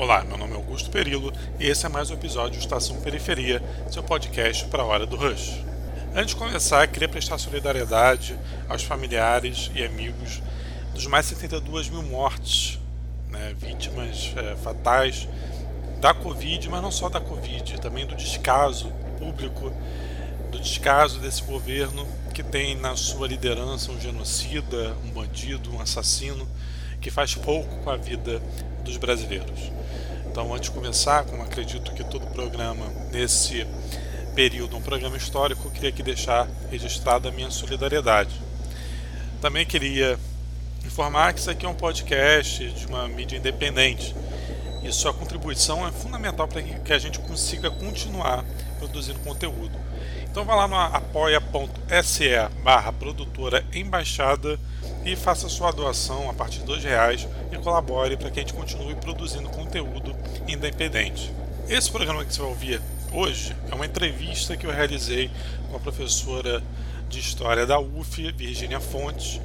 Olá, meu nome é Augusto Perillo e esse é mais um episódio do Estação Periferia, seu podcast para a hora do Rush. Antes de começar, queria prestar solidariedade aos familiares e amigos dos mais 72 mil mortes, né, vítimas é, fatais da Covid, mas não só da Covid, também do descaso público, do descaso desse governo que tem na sua liderança um genocida, um bandido, um assassino, que faz pouco com a vida dos brasileiros. Então, antes de começar, como acredito que todo programa nesse período, um programa histórico, eu queria aqui deixar registrada a minha solidariedade. Também queria informar que isso aqui é um podcast de uma mídia independente e sua contribuição é fundamental para que a gente consiga continuar produzindo conteúdo. Então vá lá no apoia.se barra produtora embaixada e faça sua doação a partir de dois reais e colabore para que a gente continue produzindo conteúdo independente. Esse programa que você vai ouvir hoje é uma entrevista que eu realizei com a professora de História da UF, Virginia Fontes,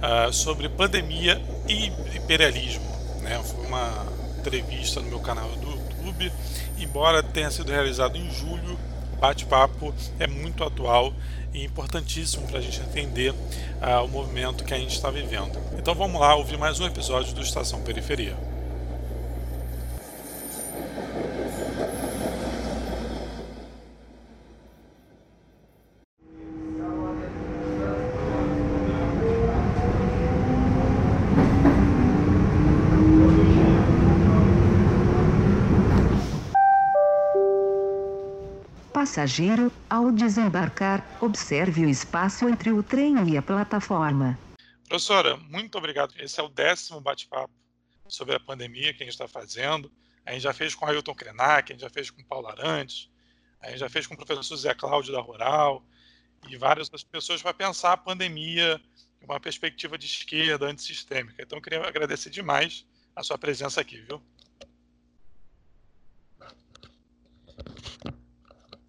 uh, sobre pandemia e imperialismo. Né? Foi uma entrevista no meu canal do YouTube, embora tenha sido realizado em julho bate-papo é muito atual e importantíssimo para a gente entender uh, o movimento que a gente está vivendo. Então vamos lá ouvir mais um episódio do Estação Periferia. Passageiro, ao desembarcar, observe o espaço entre o trem e a plataforma. Professora, muito obrigado. Esse é o décimo bate-papo sobre a pandemia que a gente está fazendo. A gente já fez com Ailton Krenak, a gente já fez com Paulo Arantes, a gente já fez com o professor Zé Cláudio da Rural e várias outras pessoas para pensar a pandemia em uma perspectiva de esquerda, antissistêmica. Então, eu queria agradecer demais a sua presença aqui, viu?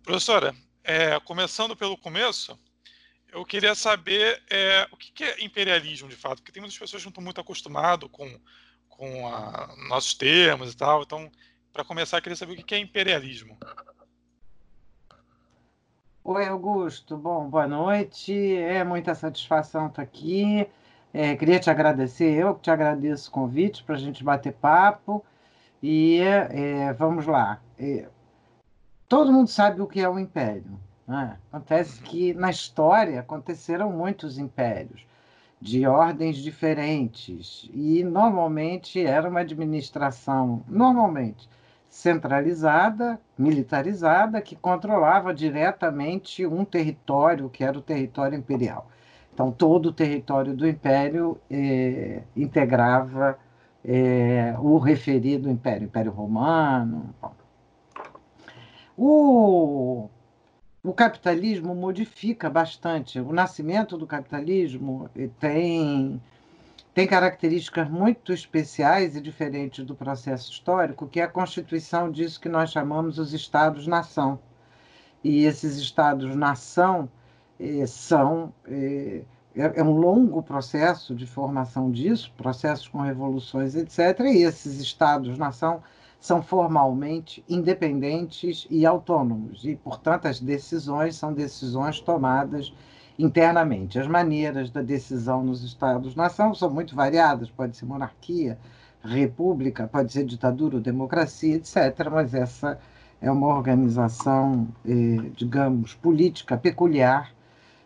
Professora, é, começando pelo começo, eu queria saber é, o que é imperialismo de fato, porque tem muitas pessoas que não estão muito acostumadas com, com a, nossos termos e tal. Então, para começar, eu queria saber o que é imperialismo. Oi, Augusto. Bom, boa noite. É muita satisfação estar aqui. É, queria te agradecer, eu que te agradeço o convite para a gente bater papo. E é, vamos lá. Todo mundo sabe o que é o império. Né? Acontece que na história aconteceram muitos impérios de ordens diferentes e normalmente era uma administração normalmente centralizada, militarizada, que controlava diretamente um território que era o território imperial. Então todo o território do império eh, integrava eh, o referido império, Império Romano. Bom. O, o capitalismo modifica bastante. O nascimento do capitalismo tem, tem características muito especiais e diferentes do processo histórico, que é a constituição disso que nós chamamos os Estados-nação. E esses Estados-nação eh, são. Eh, é, é um longo processo de formação disso, processos com revoluções, etc. E esses Estados-nação são formalmente independentes e autônomos, e, portanto, as decisões são decisões tomadas internamente. As maneiras da decisão nos Estados-nação são muito variadas, pode ser monarquia, república, pode ser ditadura democracia, etc., mas essa é uma organização, eh, digamos, política peculiar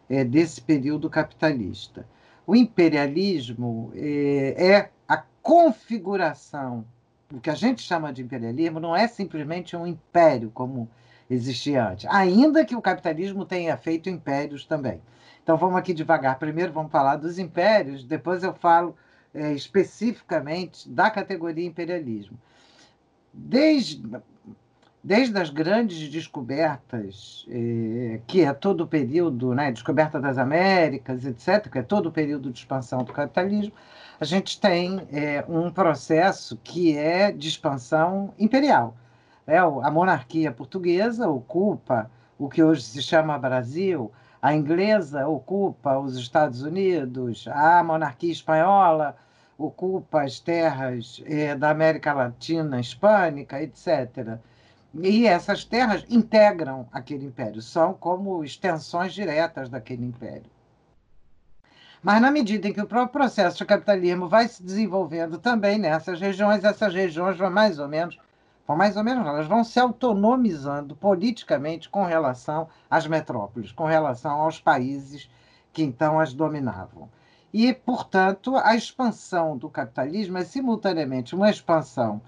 eh, desse período capitalista. O imperialismo eh, é a configuração o que a gente chama de imperialismo não é simplesmente um império como existia antes, ainda que o capitalismo tenha feito impérios também. Então vamos aqui devagar. Primeiro vamos falar dos impérios, depois eu falo é, especificamente da categoria imperialismo. Desde, desde as grandes descobertas, é, que é todo o período, né, descoberta das Américas, etc., que é todo o período de expansão do capitalismo, a gente tem é, um processo que é de expansão imperial. É, a monarquia portuguesa ocupa o que hoje se chama Brasil, a inglesa ocupa os Estados Unidos, a monarquia espanhola ocupa as terras é, da América Latina, hispânica, etc. E essas terras integram aquele império, são como extensões diretas daquele império. Mas na medida em que o próprio processo de capitalismo vai se desenvolvendo também nessas regiões, essas regiões vão mais ou menos, vão mais ou menos, elas vão se autonomizando politicamente com relação às metrópoles, com relação aos países que então as dominavam. E, portanto, a expansão do capitalismo é simultaneamente uma expansão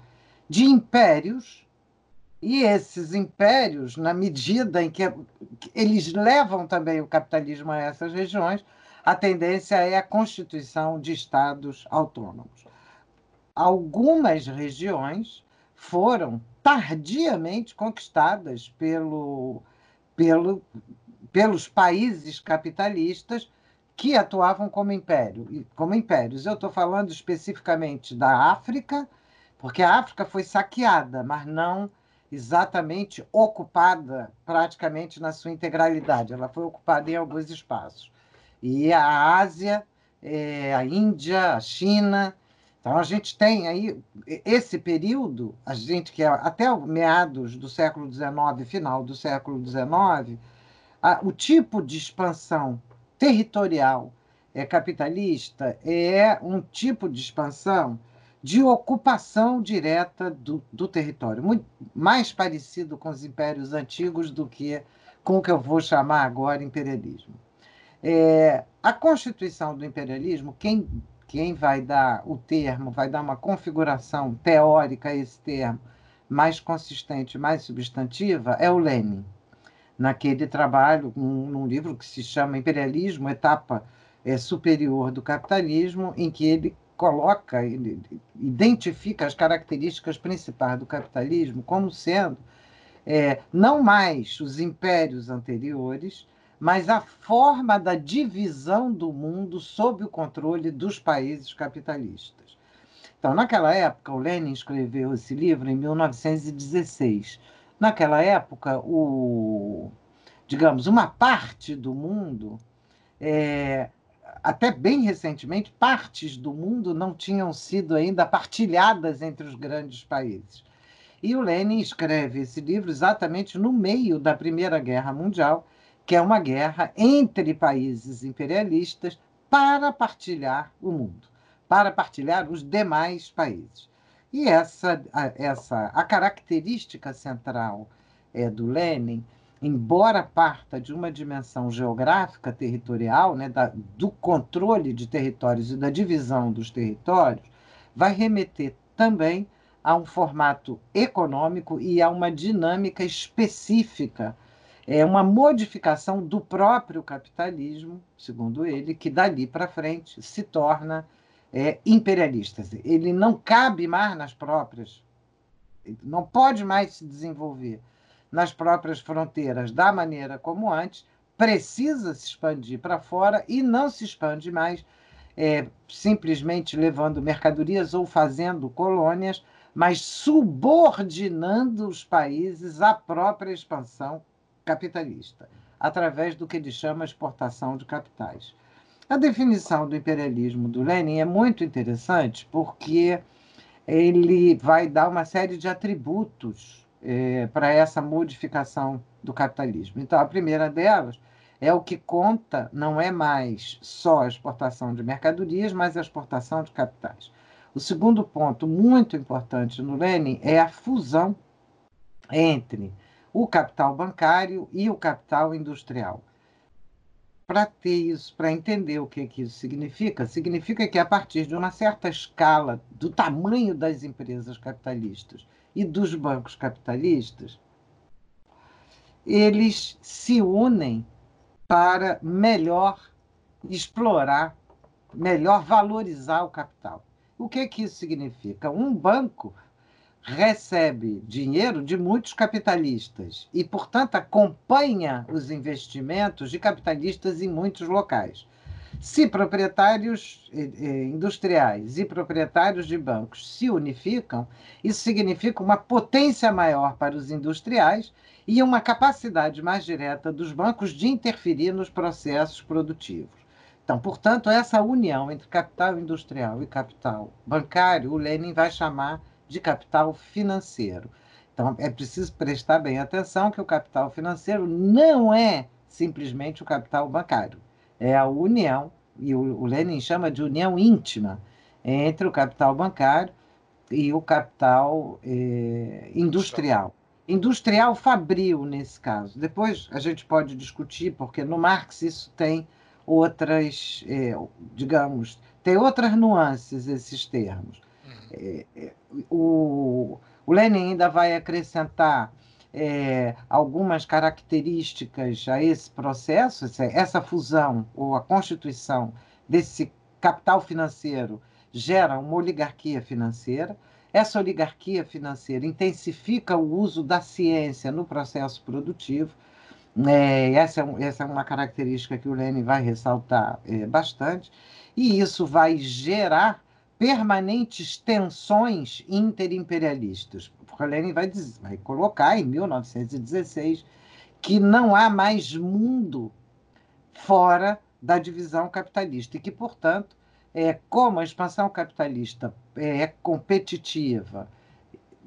de impérios, e esses impérios, na medida em que eles levam também o capitalismo a essas regiões, a tendência é a constituição de estados autônomos. Algumas regiões foram tardiamente conquistadas pelo, pelo, pelos países capitalistas que atuavam como império, como impérios. Eu estou falando especificamente da África, porque a África foi saqueada, mas não exatamente ocupada praticamente na sua integralidade. Ela foi ocupada em alguns espaços e a Ásia, é, a Índia, a China. Então a gente tem aí esse período, a gente que é até meados do século XIX, final do século XIX, a, o tipo de expansão territorial é, capitalista é um tipo de expansão de ocupação direta do, do território, muito mais parecido com os impérios antigos do que com o que eu vou chamar agora imperialismo. É, a constituição do imperialismo, quem, quem vai dar o termo, vai dar uma configuração teórica a esse termo mais consistente, mais substantiva, é o Lenin. Naquele trabalho, um, num livro que se chama Imperialismo, Etapa é, Superior do Capitalismo, em que ele coloca, ele identifica as características principais do capitalismo como sendo é, não mais os impérios anteriores, mas a forma da divisão do mundo sob o controle dos países capitalistas. Então, naquela época, o Lenin escreveu esse livro em 1916. Naquela época, o, digamos, uma parte do mundo, é, até bem recentemente, partes do mundo não tinham sido ainda partilhadas entre os grandes países. E o Lenin escreve esse livro exatamente no meio da Primeira Guerra Mundial, que é uma guerra entre países imperialistas para partilhar o mundo, para partilhar os demais países. E essa, a, essa, a característica central é, do Lenin, embora parta de uma dimensão geográfica territorial, né, da, do controle de territórios e da divisão dos territórios, vai remeter também a um formato econômico e a uma dinâmica específica é uma modificação do próprio capitalismo, segundo ele, que dali para frente se torna é, imperialista. Ele não cabe mais nas próprias, não pode mais se desenvolver nas próprias fronteiras da maneira como antes, precisa se expandir para fora e não se expande mais é, simplesmente levando mercadorias ou fazendo colônias, mas subordinando os países à própria expansão capitalista, através do que ele chama exportação de capitais. A definição do imperialismo do Lenin é muito interessante porque ele vai dar uma série de atributos é, para essa modificação do capitalismo. Então, a primeira delas é o que conta não é mais só a exportação de mercadorias, mas a exportação de capitais. O segundo ponto muito importante no Lenin é a fusão entre o capital bancário e o capital industrial. Para ter isso, para entender o que, que isso significa, significa que a partir de uma certa escala do tamanho das empresas capitalistas e dos bancos capitalistas, eles se unem para melhor explorar, melhor valorizar o capital. O que, que isso significa? Um banco recebe dinheiro de muitos capitalistas e, portanto, acompanha os investimentos de capitalistas em muitos locais. Se proprietários eh, eh, industriais e proprietários de bancos se unificam, isso significa uma potência maior para os industriais e uma capacidade mais direta dos bancos de interferir nos processos produtivos. Então, portanto, essa união entre capital industrial e capital bancário, o Lenin vai chamar de capital financeiro. Então, é preciso prestar bem atenção que o capital financeiro não é simplesmente o capital bancário, é a união, e o, Lenin chama de união íntima, entre o capital bancário e o capital eh, industrial. Industrial fabril, nesse caso. Depois a gente pode discutir, porque no Marx isso tem outras, eh, digamos, tem outras nuances esses termos. O, o Lenin ainda vai acrescentar é, algumas características a esse processo, essa fusão ou a constituição desse capital financeiro gera uma oligarquia financeira. Essa oligarquia financeira intensifica o uso da ciência no processo produtivo. É, essa, é, essa é uma característica que o Lenin vai ressaltar é, bastante, e isso vai gerar permanentes tensões interimperialistas. Porque Lenin vai, dizer, vai colocar em 1916 que não há mais mundo fora da divisão capitalista e que, portanto, é, como a expansão capitalista é competitiva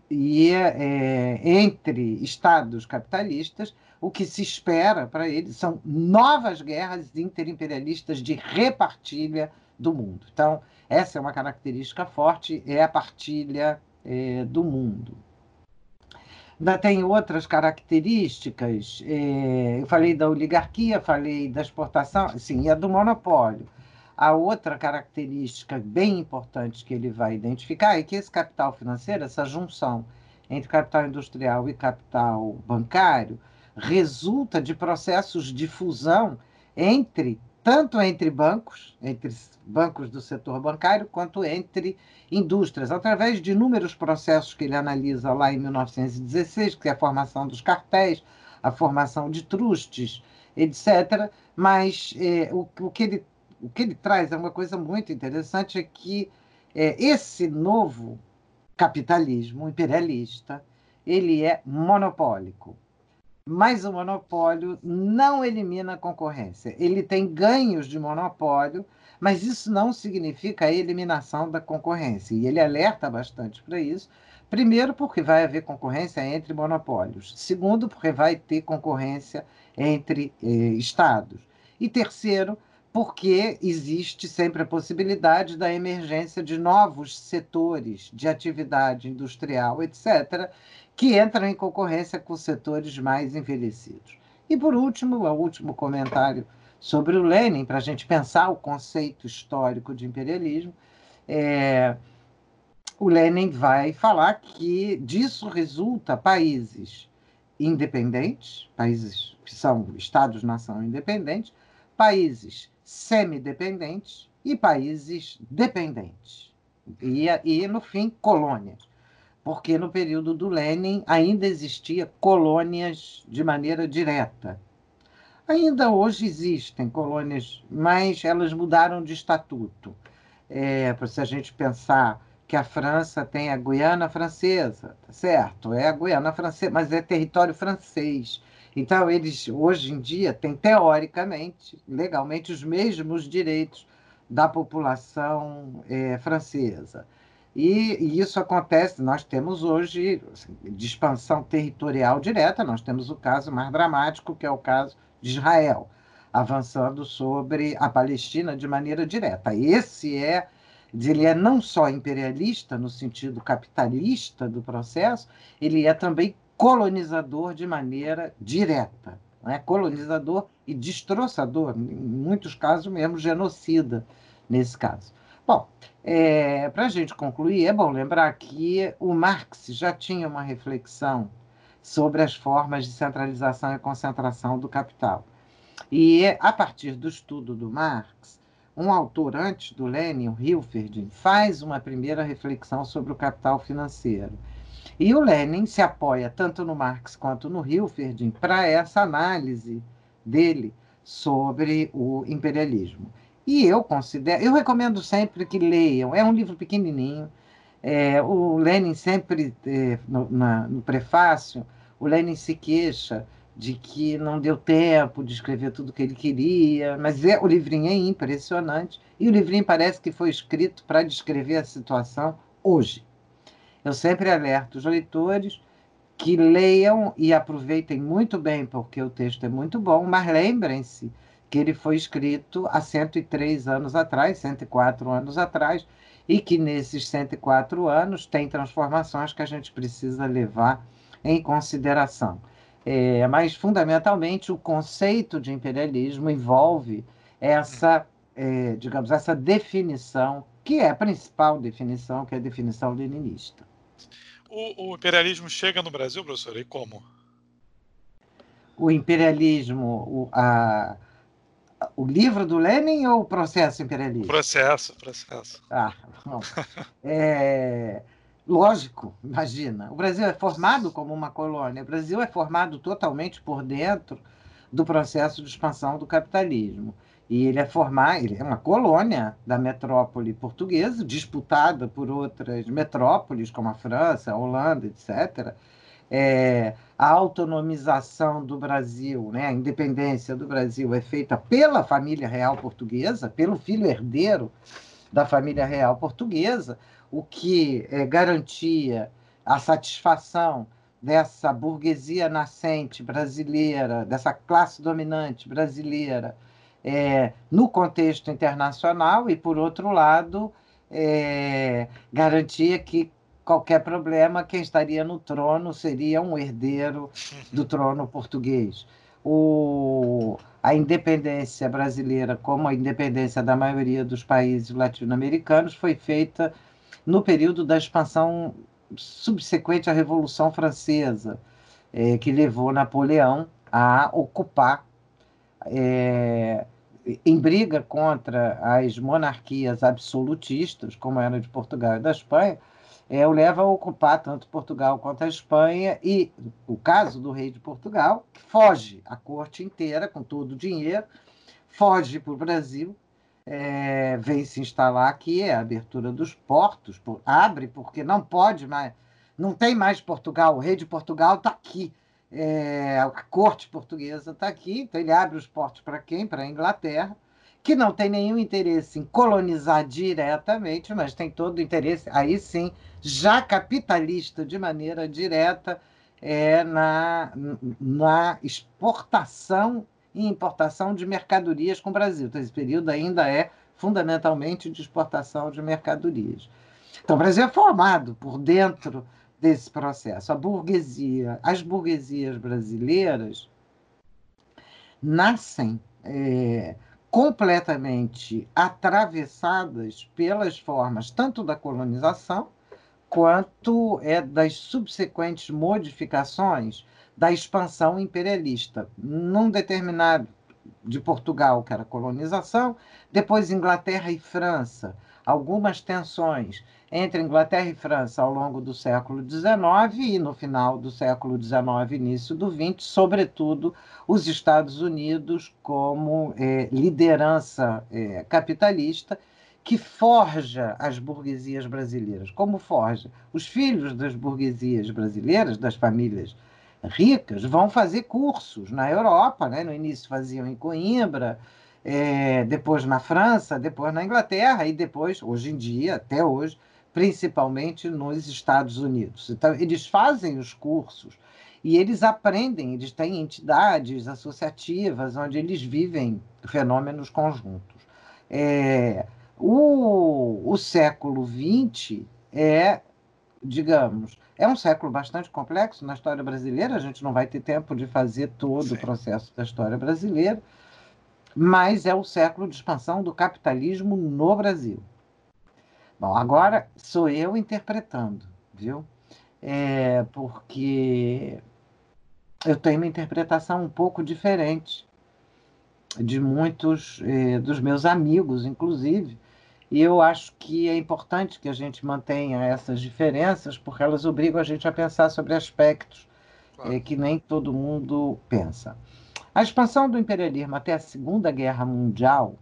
e é, entre estados capitalistas, o que se espera para eles são novas guerras interimperialistas de repartilha do mundo. Então, essa é uma característica forte, é a partilha é, do mundo. Ainda tem outras características, é, eu falei da oligarquia, falei da exportação, sim, e a do monopólio. A outra característica bem importante que ele vai identificar é que esse capital financeiro, essa junção entre capital industrial e capital bancário, resulta de processos de fusão entre tanto entre bancos, entre bancos do setor bancário, quanto entre indústrias, através de inúmeros processos que ele analisa lá em 1916, que é a formação dos cartéis, a formação de trustes, etc. Mas é, o, o, que ele, o que ele traz é uma coisa muito interessante, é que é, esse novo capitalismo imperialista, ele é monopólico mas o monopólio não elimina a concorrência. Ele tem ganhos de monopólio, mas isso não significa a eliminação da concorrência. E ele alerta bastante para isso. Primeiro, porque vai haver concorrência entre monopólios. Segundo, porque vai ter concorrência entre eh, estados. E terceiro, porque existe sempre a possibilidade da emergência de novos setores de atividade industrial, etc., que entram em concorrência com setores mais envelhecidos. E, por último, o último comentário sobre o Lenin, para a gente pensar o conceito histórico de imperialismo, é, o Lenin vai falar que disso resulta países independentes, países que são estados-nação independentes, países semidependentes e países dependentes. E, e, no fim, colônias porque no período do Lenin ainda existia colônias de maneira direta. Ainda hoje existem colônias, mas elas mudaram de estatuto. É, se a gente pensar que a França tem a Guiana Francesa, tá certo? É a Guiana Francesa, mas é território francês. Então, eles, hoje em dia, têm, teoricamente, legalmente, os mesmos direitos da população é, francesa. E, e, isso acontece, nós temos hoje assim, de expansão territorial direta, nós temos o caso mais dramático, que é o caso de Israel, avançando sobre a Palestina de maneira direta. Esse é, ele é não só imperialista no sentido capitalista do processo, ele é também colonizador de maneira direta, é colonizador e destroçador, em muitos casos mesmo genocida nesse caso. Bom, é, para a gente concluir, é bom lembrar que o Marx já tinha uma reflexão sobre as formas de centralização e concentração do capital. E a partir do estudo do Marx, um autor antes do Lenin, o Hilferding, faz uma primeira reflexão sobre o capital financeiro. E o Lenin se apoia tanto no Marx quanto no Hilferding para essa análise dele sobre o imperialismo. E eu considero, eu recomendo sempre que leiam. É um livro pequenininho. É, o Lenin sempre, é, no, na, no prefácio, o Lenin se queixa de que não deu tempo de escrever tudo o que ele queria, mas é, o livrinho é impressionante e o livrinho parece que foi escrito para descrever a situação hoje. Eu sempre alerto os leitores que leiam e aproveitem muito bem, porque o texto é muito bom, mas lembrem-se que ele foi escrito há 103 anos atrás, 104 anos atrás, e que nesses 104 anos tem transformações que a gente precisa levar em consideração. É, mas, fundamentalmente, o conceito de imperialismo envolve essa, é, digamos, essa definição, que é a principal definição, que é a definição leninista. O, o imperialismo chega no Brasil, professor, e como? O imperialismo, o, a, o livro do Lenin ou o processo imperialista? Processo, processo. Ah, bom. É, lógico, imagina. O Brasil é formado como uma colônia. O Brasil é formado totalmente por dentro do processo de expansão do capitalismo. E ele é formar, ele é uma colônia da metrópole portuguesa, disputada por outras metrópoles, como a França, a Holanda, etc é, a autonomização do Brasil, né, a independência do Brasil é feita pela família real portuguesa, pelo filho herdeiro da família real portuguesa, o que é, garantia a satisfação dessa burguesia nascente brasileira, dessa classe dominante brasileira, é, no contexto internacional, e, por outro lado, é, garantia que qualquer problema, quem estaria no trono seria um herdeiro do uhum. trono português. O, a independência brasileira, como a independência da maioria dos países latino-americanos, foi feita no período da expansão subsequente à Revolução Francesa, é, que levou Napoleão a ocupar, é, em briga contra as monarquias absolutistas, como era de Portugal e da Espanha, é, o leva a ocupar tanto Portugal quanto a Espanha, e o caso do rei de Portugal, foge a corte inteira, com todo o dinheiro, foge para o Brasil, é, vem se instalar aqui, é a abertura dos portos, por, abre porque não pode mais, não tem mais Portugal, o rei de Portugal está aqui, é, a corte portuguesa está aqui, então ele abre os portos para quem? Para a Inglaterra, que não tem nenhum interesse em colonizar diretamente, mas tem todo o interesse, aí sim, já capitalista de maneira direta, é, na, na exportação e importação de mercadorias com o Brasil. Então, esse período ainda é fundamentalmente de exportação de mercadorias. Então, o Brasil é formado por dentro desse processo. A burguesia, as burguesias brasileiras nascem é, completamente atravessadas pelas formas tanto da colonização quanto é das subsequentes modificações da expansão imperialista. Num determinado de Portugal, que era colonização, depois Inglaterra e França, algumas tensões entre Inglaterra e França ao longo do século XIX e no final do século XIX, início do XX, sobretudo os Estados Unidos como é, liderança é, capitalista que forja as burguesias brasileiras. Como forja? Os filhos das burguesias brasileiras, das famílias ricas, vão fazer cursos na Europa, né? no início faziam em Coimbra, é, depois na França, depois na Inglaterra e depois, hoje em dia, até hoje, principalmente nos Estados Unidos. Então, eles fazem os cursos e eles aprendem, eles têm entidades associativas onde eles vivem fenômenos conjuntos. É, o, o século XX é, digamos, é um século bastante complexo na história brasileira, a gente não vai ter tempo de fazer todo Sim. o processo da história brasileira, mas é o século de expansão do capitalismo no Brasil. Bom, agora sou eu interpretando, viu? É porque eu tenho uma interpretação um pouco diferente de muitos eh, dos meus amigos, inclusive, e eu acho que é importante que a gente mantenha essas diferenças, porque elas obrigam a gente a pensar sobre aspectos claro. eh, que nem todo mundo pensa. A expansão do imperialismo até a Segunda Guerra Mundial,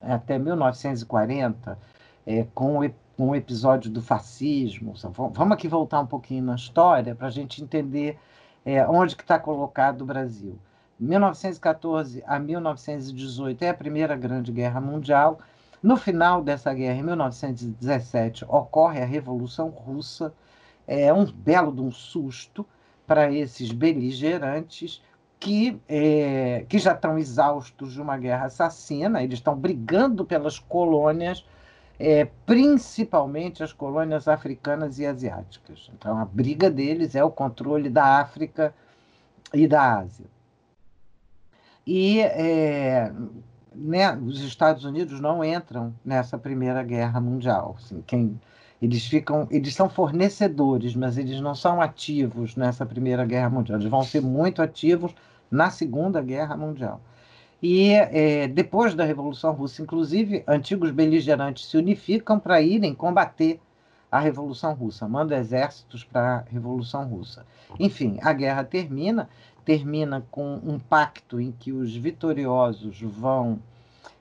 até 1940, é, com, o, com o episódio do fascismo. Vamos aqui voltar um pouquinho na história para a gente entender É, onde que está colocado o Brasil? 1914 a 1918 é a Primeira Grande Guerra Mundial. No final dessa guerra, em 1917, ocorre a Revolução Russa. É um belo de um susto para esses beligerantes que, é, que já estão exaustos de uma guerra assassina, eles estão brigando pelas colônias, é, principalmente as colônias africanas e asiáticas. Então, a briga deles é o controle da África e da Ásia. E é, né, os Estados Unidos não entram nessa Primeira Guerra Mundial. Assim, quem, eles ficam, eles são fornecedores, mas eles não são ativos nessa Primeira Guerra Mundial. Eles vão ser muito ativos na Segunda Guerra Mundial. E é, depois da Revolução Russa, inclusive, antigos beligerantes se unificam para irem combater a Revolução Russa, mandam exércitos para a Revolução Russa. Enfim, a guerra termina termina com um pacto em que os vitoriosos vão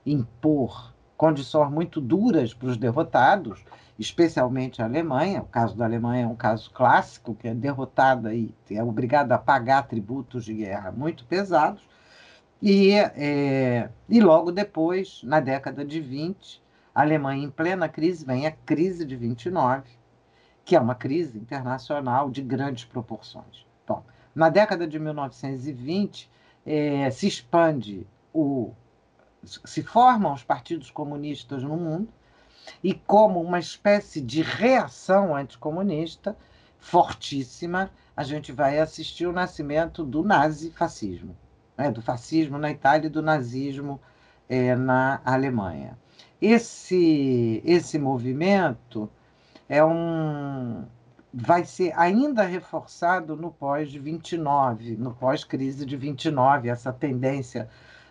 impor condições muito duras para os derrotados, especialmente a Alemanha. O caso da Alemanha é um caso clássico, que é derrotada e é obrigada a pagar tributos de guerra muito pesados. E, é, e logo depois, na década de 20, a Alemanha, em plena crise, vem a crise de 29, que é uma crise internacional de grandes proporções. Bom, na década de 1920, é, se expande o. se formam os partidos comunistas no mundo, e como uma espécie de reação anticomunista fortíssima, a gente vai assistir o nascimento do nazifascismo, né? do fascismo na Itália e do nazismo é, na Alemanha. Esse, esse movimento é um, vai ser ainda reforçado no pós-29, no pós-crise de 29, essa tendência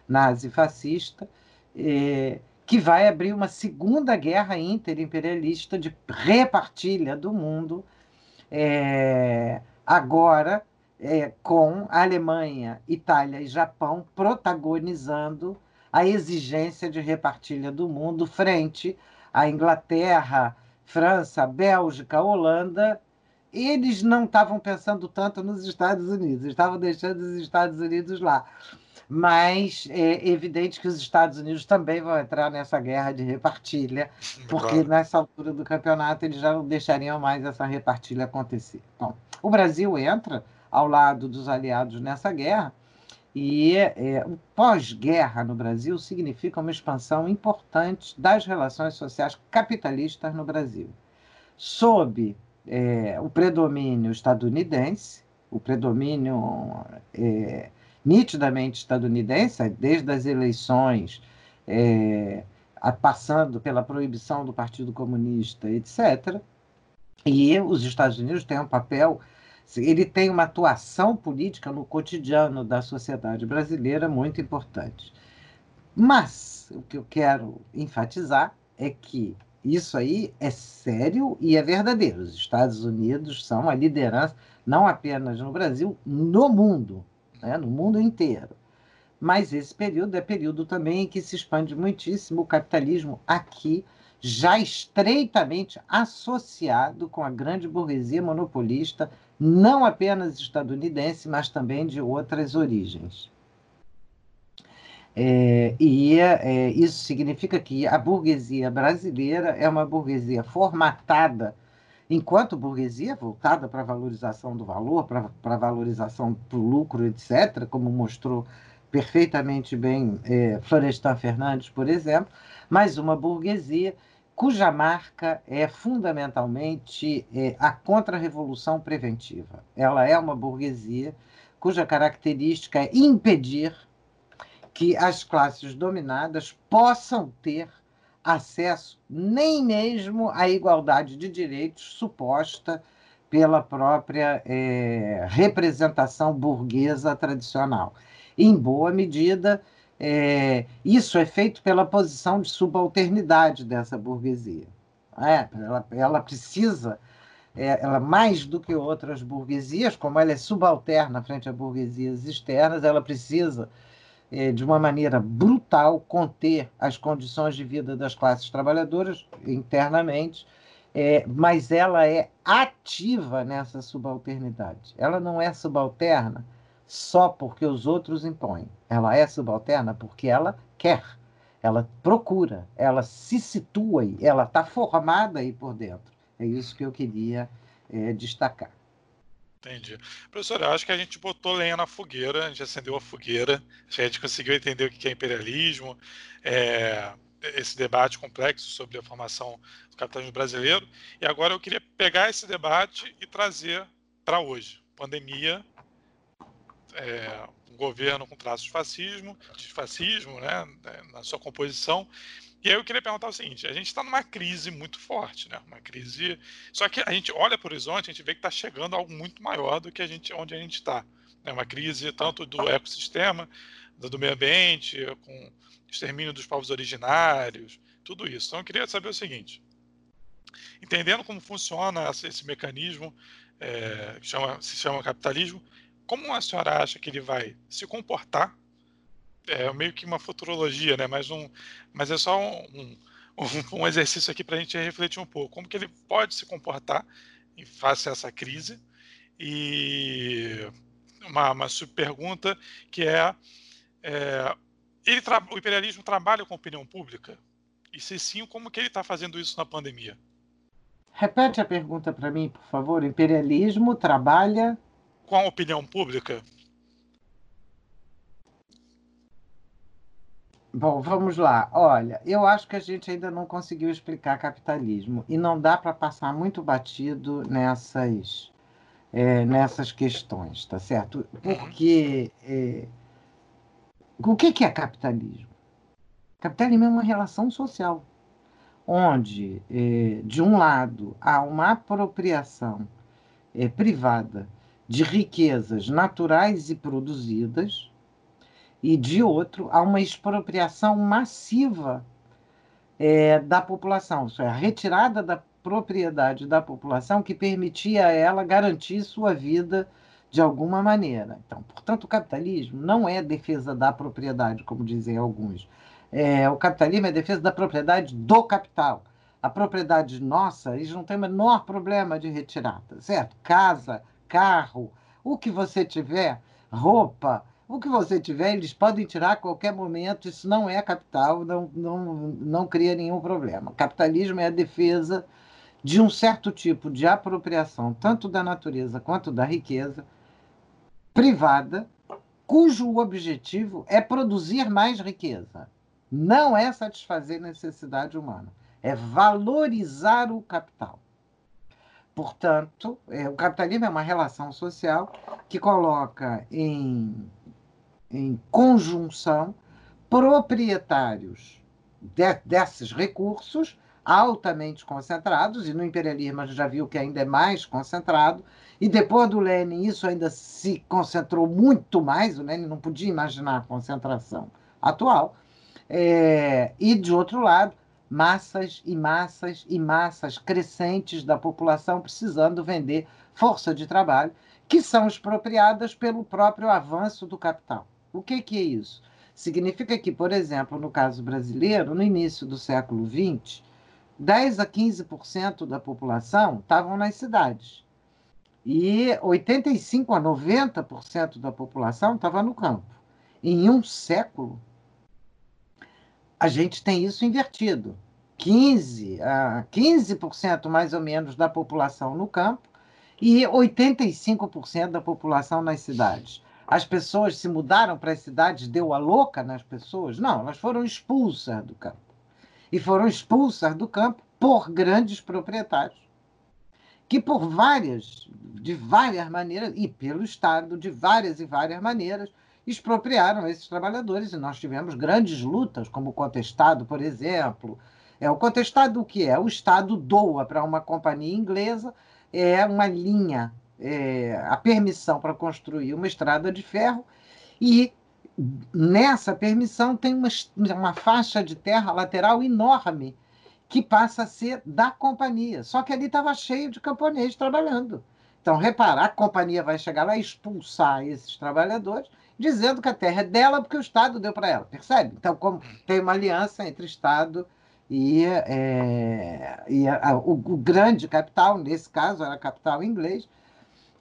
nazi-fascista, eh, que vai abrir uma segunda guerra interimperialista de repartilha do mundo, eh, agora eh, com Alemanha, Itália e Japão protagonizando a exigência de repartilha do mundo frente à Inglaterra, França, Bélgica, Holanda eles não estavam pensando tanto nos Estados Unidos, estavam deixando os Estados Unidos lá. Mas é evidente que os Estados Unidos também vão entrar nessa guerra de repartilha, porque claro. nessa altura do campeonato eles já não deixariam mais essa repartilha acontecer. Bom, o Brasil entra ao lado dos aliados nessa guerra, e é, o pós-guerra no Brasil significa uma expansão importante das relações sociais capitalistas no Brasil. Sob é, o predomínio estadunidense, o predomínio é, nitidamente estadunidense, desde as eleições, é, passando pela proibição do Partido Comunista, etc. E os Estados Unidos têm um papel, ele tem uma atuação política no cotidiano da sociedade brasileira muito importante. Mas o que eu quero enfatizar é que isso aí é sério e é verdadeiro. Os Estados Unidos são a liderança, não apenas no Brasil, no mundo, né? no mundo inteiro. Mas esse período é período também em que se expande muitíssimo o capitalismo aqui, já estreitamente associado com a grande burguesia monopolista, não apenas estadunidense, mas também de outras origens. É, e é, isso significa que a burguesia brasileira é uma burguesia formatada, enquanto burguesia voltada para a valorização do valor, para a valorização do lucro, etc., como mostrou perfeitamente bem é, Florestan Fernandes, por exemplo, mas uma burguesia cuja marca é fundamentalmente é, a contra-revolução preventiva. Ela é uma burguesia cuja característica é impedir que as classes dominadas possam ter acesso nem mesmo à igualdade de direitos suposta pela própria é, representação burguesa tradicional. Em boa medida, é, isso é feito pela posição de subalternidade dessa burguesia. É, ela, ela precisa, é, ela mais do que outras burguesias, como ela é subalterna frente a burguesias externas, ela precisa de uma maneira brutal, conter as condições de vida das classes trabalhadoras internamente, é, mas ela é ativa nessa subalternidade. Ela não é subalterna só porque os outros impõem. Ela é subalterna porque ela quer, ela procura, ela se situa ela está formada aí por dentro. É isso que eu queria é, destacar. Entendi. Professor, eu acho que a gente botou lenha na fogueira, a gente acendeu a fogueira, a gente conseguiu entender o que é imperialismo, é, esse debate complexo sobre a formação do capitalismo brasileiro, e agora eu queria pegar esse debate e trazer para hoje. Pandemia, é, um governo com traços de fascismo, de fascismo né, na sua composição, e aí eu queria perguntar o seguinte: a gente está numa crise muito forte, né? Uma crise. Só que a gente olha para o horizonte, a gente vê que está chegando algo muito maior do que a gente, onde a gente está. É uma crise tanto do ecossistema, do meio ambiente, com extermínio dos povos originários, tudo isso. Então eu queria saber o seguinte: entendendo como funciona esse mecanismo é, que chama, se chama capitalismo, como a senhora acha que ele vai se comportar é meio que uma futurologia, né? Mas, um, mas é só um, um, um exercício aqui para a gente refletir um pouco. Como que ele pode se comportar em face a essa crise? E uma, uma subpergunta que é, é ele o imperialismo trabalha com a opinião pública? E se sim, como que ele está fazendo isso na pandemia? Repete a pergunta para mim, por favor. O imperialismo trabalha com a opinião pública? Bom, vamos lá. Olha, eu acho que a gente ainda não conseguiu explicar capitalismo e não dá para passar muito batido nessas, é, nessas questões, tá certo? Porque é, o que, que é capitalismo? Capitalismo é uma relação social, onde, é, de um lado, há uma apropriação é, privada de riquezas naturais e produzidas e de outro, há uma expropriação massiva é, da população, isso é, a retirada da propriedade da população que permitia a ela garantir sua vida de alguma maneira. Então, portanto, o capitalismo não é defesa da propriedade, como dizem alguns. É, o capitalismo é defesa da propriedade do capital. A propriedade nossa, eles não têm o menor problema de retirada, certo? Casa, carro, o que você tiver, roupa, o que você tiver, eles podem tirar a qualquer momento, isso não é capital, não, não, não cria nenhum problema. capitalismo é a defesa de um certo tipo de apropriação, tanto da natureza quanto da riqueza, privada, cujo objetivo é produzir mais riqueza. Não é satisfazer necessidade humana, é valorizar o capital. Portanto, é, o capitalismo é uma relação social que coloca em em conjunção proprietários de, desses recursos altamente concentrados, e no imperialismo a gente já viu que ainda é mais concentrado, e depois do Lenin isso ainda se concentrou muito mais, o Lenin não podia imaginar a concentração atual, é, e de outro lado, massas e massas e massas crescentes da população precisando vender força de trabalho, que são expropriadas pelo próprio avanço do capital. O que, que é isso? Significa que, por exemplo, no caso brasileiro, no início do século XX, 10 a 15% da população estavam nas cidades. E 85 a 90% da população estava no campo. Em um século, a gente tem isso invertido. 15 a 15% mais ou menos da população no campo e 85% da população nas cidades as pessoas se mudaram para as cidades, deu a louca nas pessoas? Não, elas foram expulsas do campo. E foram expulsas do campo por grandes proprietários, que por várias, de várias maneiras, e pelo Estado, de várias e várias maneiras, expropriaram esses trabalhadores. E nós tivemos grandes lutas, como o contestado, por exemplo. É, o contestado o que é? O Estado doa para uma companhia inglesa é uma linha é, a permissão para construir uma estrada de ferro e nessa permissão tem uma, uma faixa de terra lateral enorme que passa a ser da companhia. Só que ali estava cheio de camponeses trabalhando. Então, repara, a companhia vai chegar lá e expulsar esses trabalhadores, dizendo que a terra é dela porque o Estado deu para ela, percebe? Então, como tem uma aliança entre Estado e, é, e a, o, o, grande capital, nesse caso era capital inglês,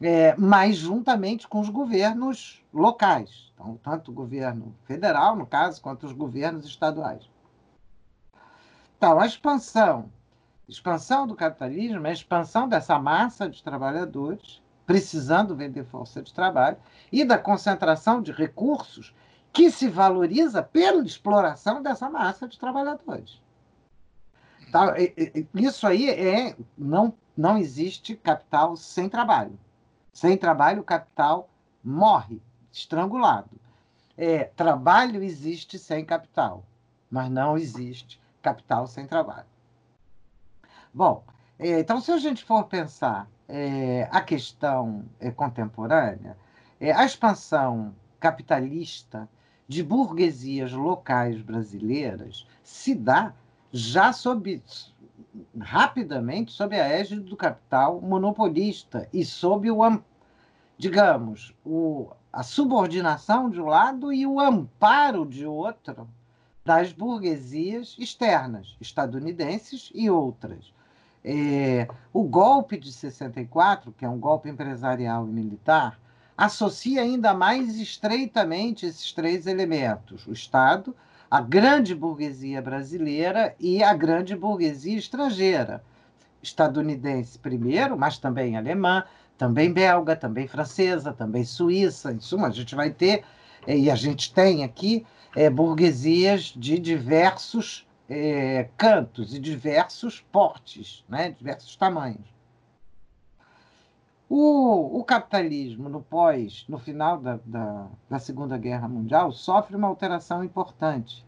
é, mas juntamente com os governos locais, então, tanto o governo federal, no caso, quanto os governos estaduais. Então, a expansão, expansão do capitalismo é a expansão dessa massa de trabalhadores precisando vender força de trabalho e da concentração de recursos que se valoriza pela exploração dessa massa de trabalhadores. Tá? Isso aí é não não existe capital sem trabalho. Sem trabalho, o capital morre, estrangulado. É, trabalho existe sem capital, mas não existe capital sem trabalho. Bom, é, então se a gente for pensar é, a questão é, contemporânea, é, a expansão capitalista de burguesias locais brasileiras se dá já sob rapidamente sob a égide do capital monopolista e sob o digamos o, a subordinação de um lado e o amparo de outro das burguesias externas, estadunidenses e outras. É, o golpe de 64, que é um golpe empresarial e militar, associa ainda mais estreitamente esses três elementos: o Estado, a grande burguesia brasileira e a grande burguesia estrangeira. Estadunidense primeiro, mas também alemã, também belga, também francesa, também suíça. Em suma, a gente vai ter, eh, e a gente tem aqui, é, burguesias de diversos é, cantos e diversos portes, né, diversos tamanhos. O, o, capitalismo no pós, no final da, da, da, Segunda Guerra Mundial, sofre uma alteração importante,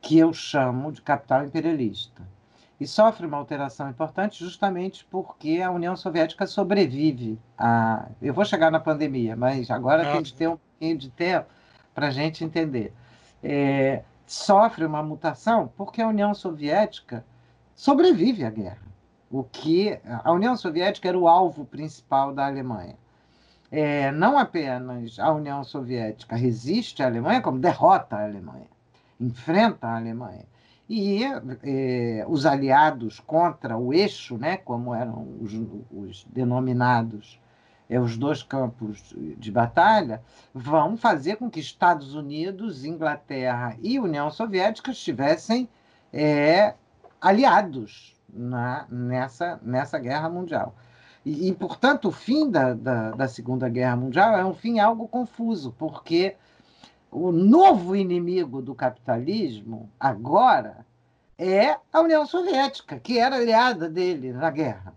que eu chamo de capital imperialista. E sofre uma alteração importante justamente porque a União Soviética sobrevive a. Eu vou chegar na pandemia, mas agora tem que ter um pouquinho de tempo para a gente entender. É, sofre uma mutação porque a União Soviética sobrevive à guerra o que a União Soviética era o alvo principal da Alemanha. É, não apenas a União Soviética resiste à Alemanha, como derrota a Alemanha, enfrenta a Alemanha. E é, os aliados contra o eixo, né, como eram os, os denominados é, os dois campos de batalha, vão fazer com que Estados Unidos, Inglaterra e União Soviética estivessem é, aliados na, nessa, nessa guerra mundial. E, e, portanto, o fim da, da, da Segunda Guerra Mundial é um fim algo confuso, porque o novo inimigo do capitalismo, agora, é a União Soviética, que era aliada dele na guerra.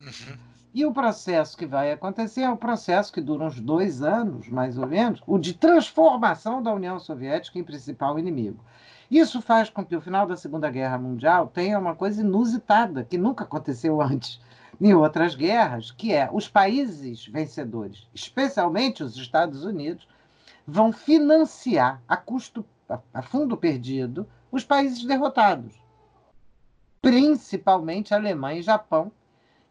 Uhum. E o processo que vai acontecer é um processo que dura uns dois anos, mais ou menos, o de transformação da União Soviética em principal inimigo. Isso faz com que o final da Segunda Guerra Mundial tenha uma coisa inusitada, que nunca aconteceu antes em outras guerras, que é os países vencedores, especialmente os Estados Unidos, vão financiar a custo a fundo perdido os países derrotados, principalmente Alemanha e Japão,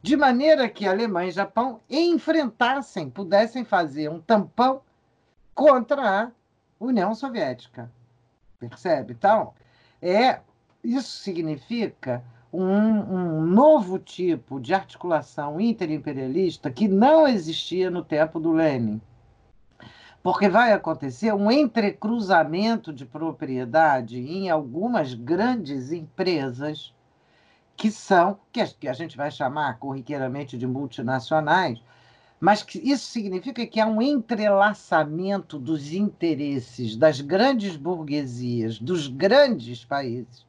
de maneira que Alemanha e Japão enfrentassem, pudessem fazer um tampão contra a União Soviética. Percebe? Então, é, isso significa um, um novo tipo de articulação interimperialista que não existia no tempo do Lenin. Porque vai acontecer um entrecruzamento de propriedade em algumas grandes empresas que são, que a, gente vai chamar corriqueiramente de multinacionais, mas que isso significa que há um entrelaçamento dos interesses das grandes burguesias, dos grandes países.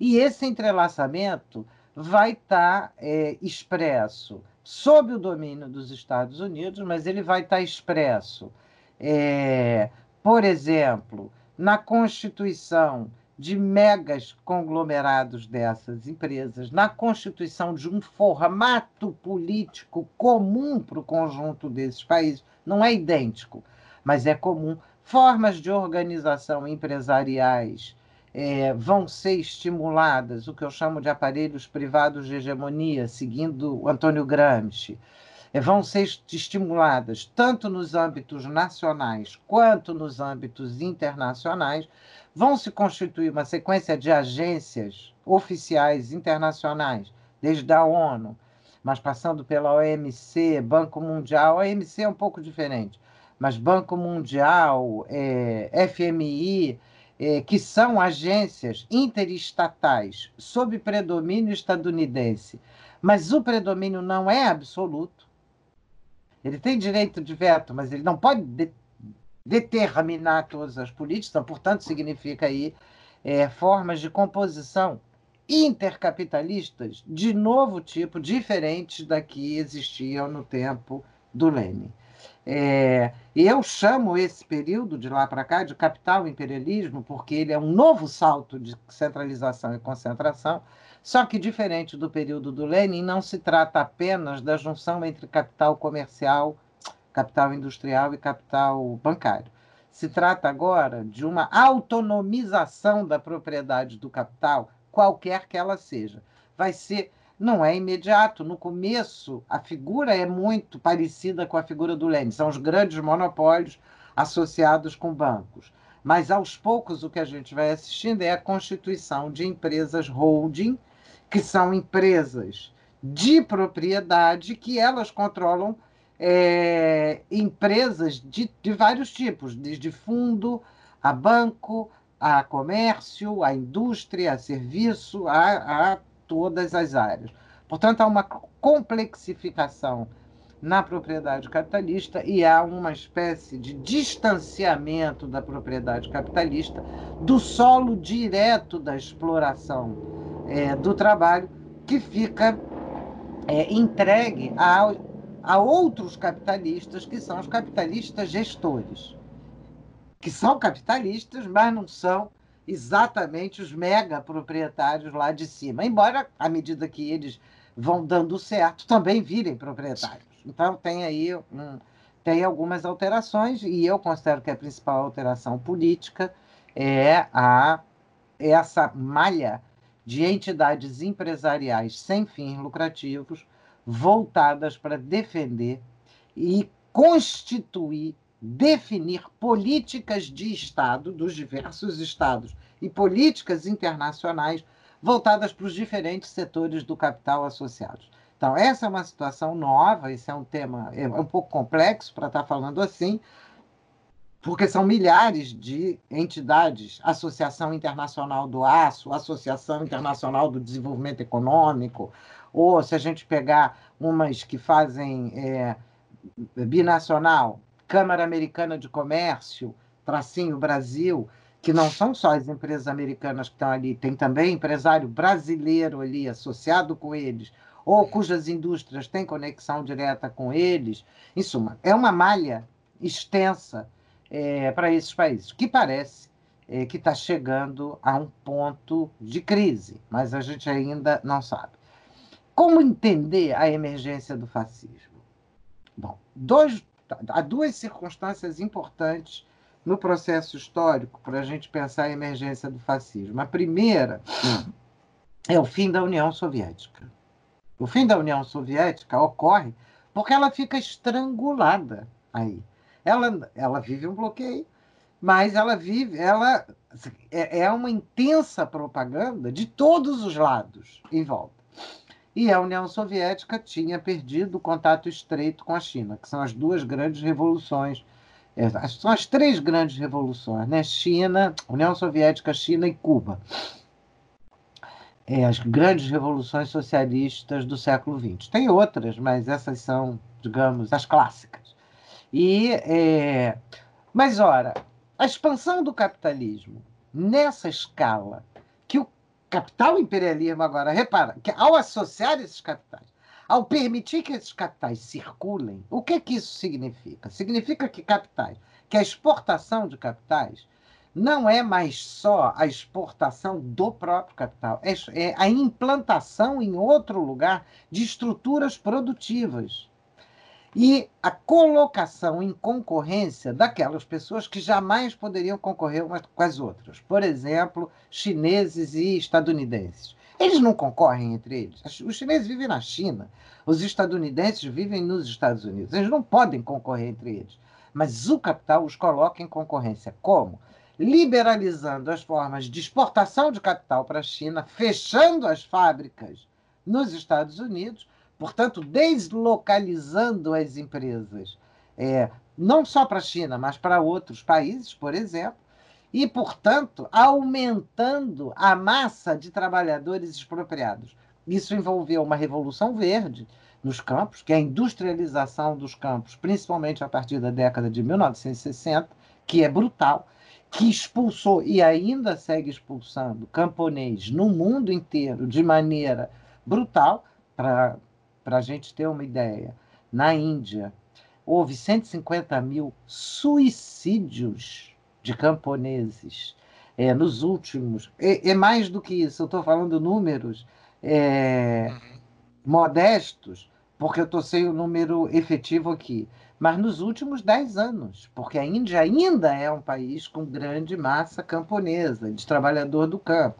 E esse entrelaçamento vai estar é, expresso sob o domínio dos Estados Unidos, mas ele vai estar expresso, é, por exemplo, na Constituição de megas conglomerados dessas empresas, na constituição de um formato político comum para o conjunto desses países, não é idêntico, mas é comum. Formas de organização empresariais é, vão ser estimuladas, o que eu chamo de aparelhos privados de hegemonia, seguindo Antônio Gramsci. É, vão ser estimuladas tanto nos âmbitos nacionais quanto nos âmbitos internacionais, vão se constituir uma sequência de agências oficiais internacionais, desde a ONU, mas passando pela OMC, Banco Mundial, a OMC é um pouco diferente, mas Banco Mundial, é, FMI, é, que são agências interestatais sob predomínio estadunidense, mas o predomínio não é absoluto. Ele tem direito de veto, mas ele não pode de determinar todas as políticas, então, portanto, significa aí é, formas de composição intercapitalistas de novo tipo, diferentes da que existiam no tempo do Lenin. É, eu chamo esse período de lá para cá de capital imperialismo, porque ele é um novo salto de centralização e concentração, só que diferente do período do Lenin, não se trata apenas da junção entre capital comercial, capital industrial e capital bancário. Se trata agora de uma autonomização da propriedade do capital, qualquer que ela seja. Vai ser não é imediato. No começo, a figura é muito parecida com a figura do Lenin. São os grandes monopólios associados com bancos. Mas, aos poucos, o que a gente vai assistindo é a constituição de empresas holding, que são empresas de propriedade que elas controlam é, empresas de, de vários tipos, desde fundo a banco, a comércio, a indústria, a serviço, a, a todas as áreas. Portanto, há uma complexificação na propriedade capitalista e há uma espécie de distanciamento da propriedade capitalista do solo direto da exploração é, do trabalho, que fica é, entregue a, a outros capitalistas, que são os capitalistas gestores, que são capitalistas, mas não são exatamente os mega proprietários lá de cima. Embora, à medida que eles vão dando certo, também virem proprietários. Então, tem aí um, tem algumas alterações, e eu considero que a principal alteração política é a, essa malha de entidades empresariais sem fins lucrativos voltadas para defender e constituir definir políticas de Estado, dos diversos Estados, e políticas internacionais voltadas para os diferentes setores do capital associados. Então, essa é uma situação nova, esse é um tema é um pouco complexo para estar falando assim, porque são milhares de entidades, Associação Internacional do Aço, Associação Internacional do Desenvolvimento Econômico, ou se a gente pegar umas que fazem é, binacional, Câmara Americana de Comércio, tracinho Brasil, que não são só as empresas americanas que estão ali, tem também empresário brasileiro ali associado com eles, ou cujas indústrias têm conexão direta com eles. Em suma, é uma malha extensa é, para esses países, que parece é, que está chegando a um ponto de crise, mas a gente ainda não sabe. Como entender a emergência do fascismo? Bom, dois há duas circunstâncias importantes no processo histórico para a gente pensar a emergência do fascismo. A primeira é o fim da União Soviética. O fim da União Soviética ocorre porque ela fica estrangulada aí. Ela, ela vive um bloqueio, mas ela vive, ela é, é uma intensa propaganda de todos os lados em volta. E a União Soviética tinha perdido o contato estreito com a China, que são as duas grandes revoluções. É, são as três grandes revoluções, né? China, União Soviética, China e Cuba. É, as grandes revoluções socialistas do século XX. Tem outras, mas essas são, digamos, as clássicas. E, é... Mas, ora, a expansão do capitalismo nessa escala capital imperialismo agora, repara, que ao associar esses capitais, ao permitir que esses capitais circulem, o que que isso significa? Significa que capitais, que a exportação de capitais não é mais só a exportação do próprio capital, é, é a implantação em outro lugar de estruturas produtivas e a colocação em concorrência daquelas pessoas que jamais poderiam concorrer umas com as outras. Por exemplo, chineses e estadunidenses. Eles não concorrem entre eles. Os chineses vivem na China, os estadunidenses vivem nos Estados Unidos. Eles não podem concorrer entre eles. Mas o capital os coloca em concorrência. Como? Liberalizando as formas de exportação de capital para a China, fechando as fábricas nos Estados Unidos, portanto, deslocalizando as empresas, é, não só para a China, mas para outros países, por exemplo, e, portanto, aumentando a massa de trabalhadores expropriados. Isso envolveu uma revolução verde nos campos, que é a industrialização dos campos, principalmente a partir da década de 1960, que é brutal, que expulsou e ainda segue expulsando camponês no mundo inteiro de maneira brutal. Para a gente ter uma ideia, na Índia houve 150 mil suicídios de camponeses é, nos últimos. É, é, mais do que isso, eu estou falando números é, uhum. modestos, porque eu estou sem o número efetivo aqui, mas nos últimos 10 anos, porque a Índia ainda é um país com grande massa camponesa, de trabalhador do campo.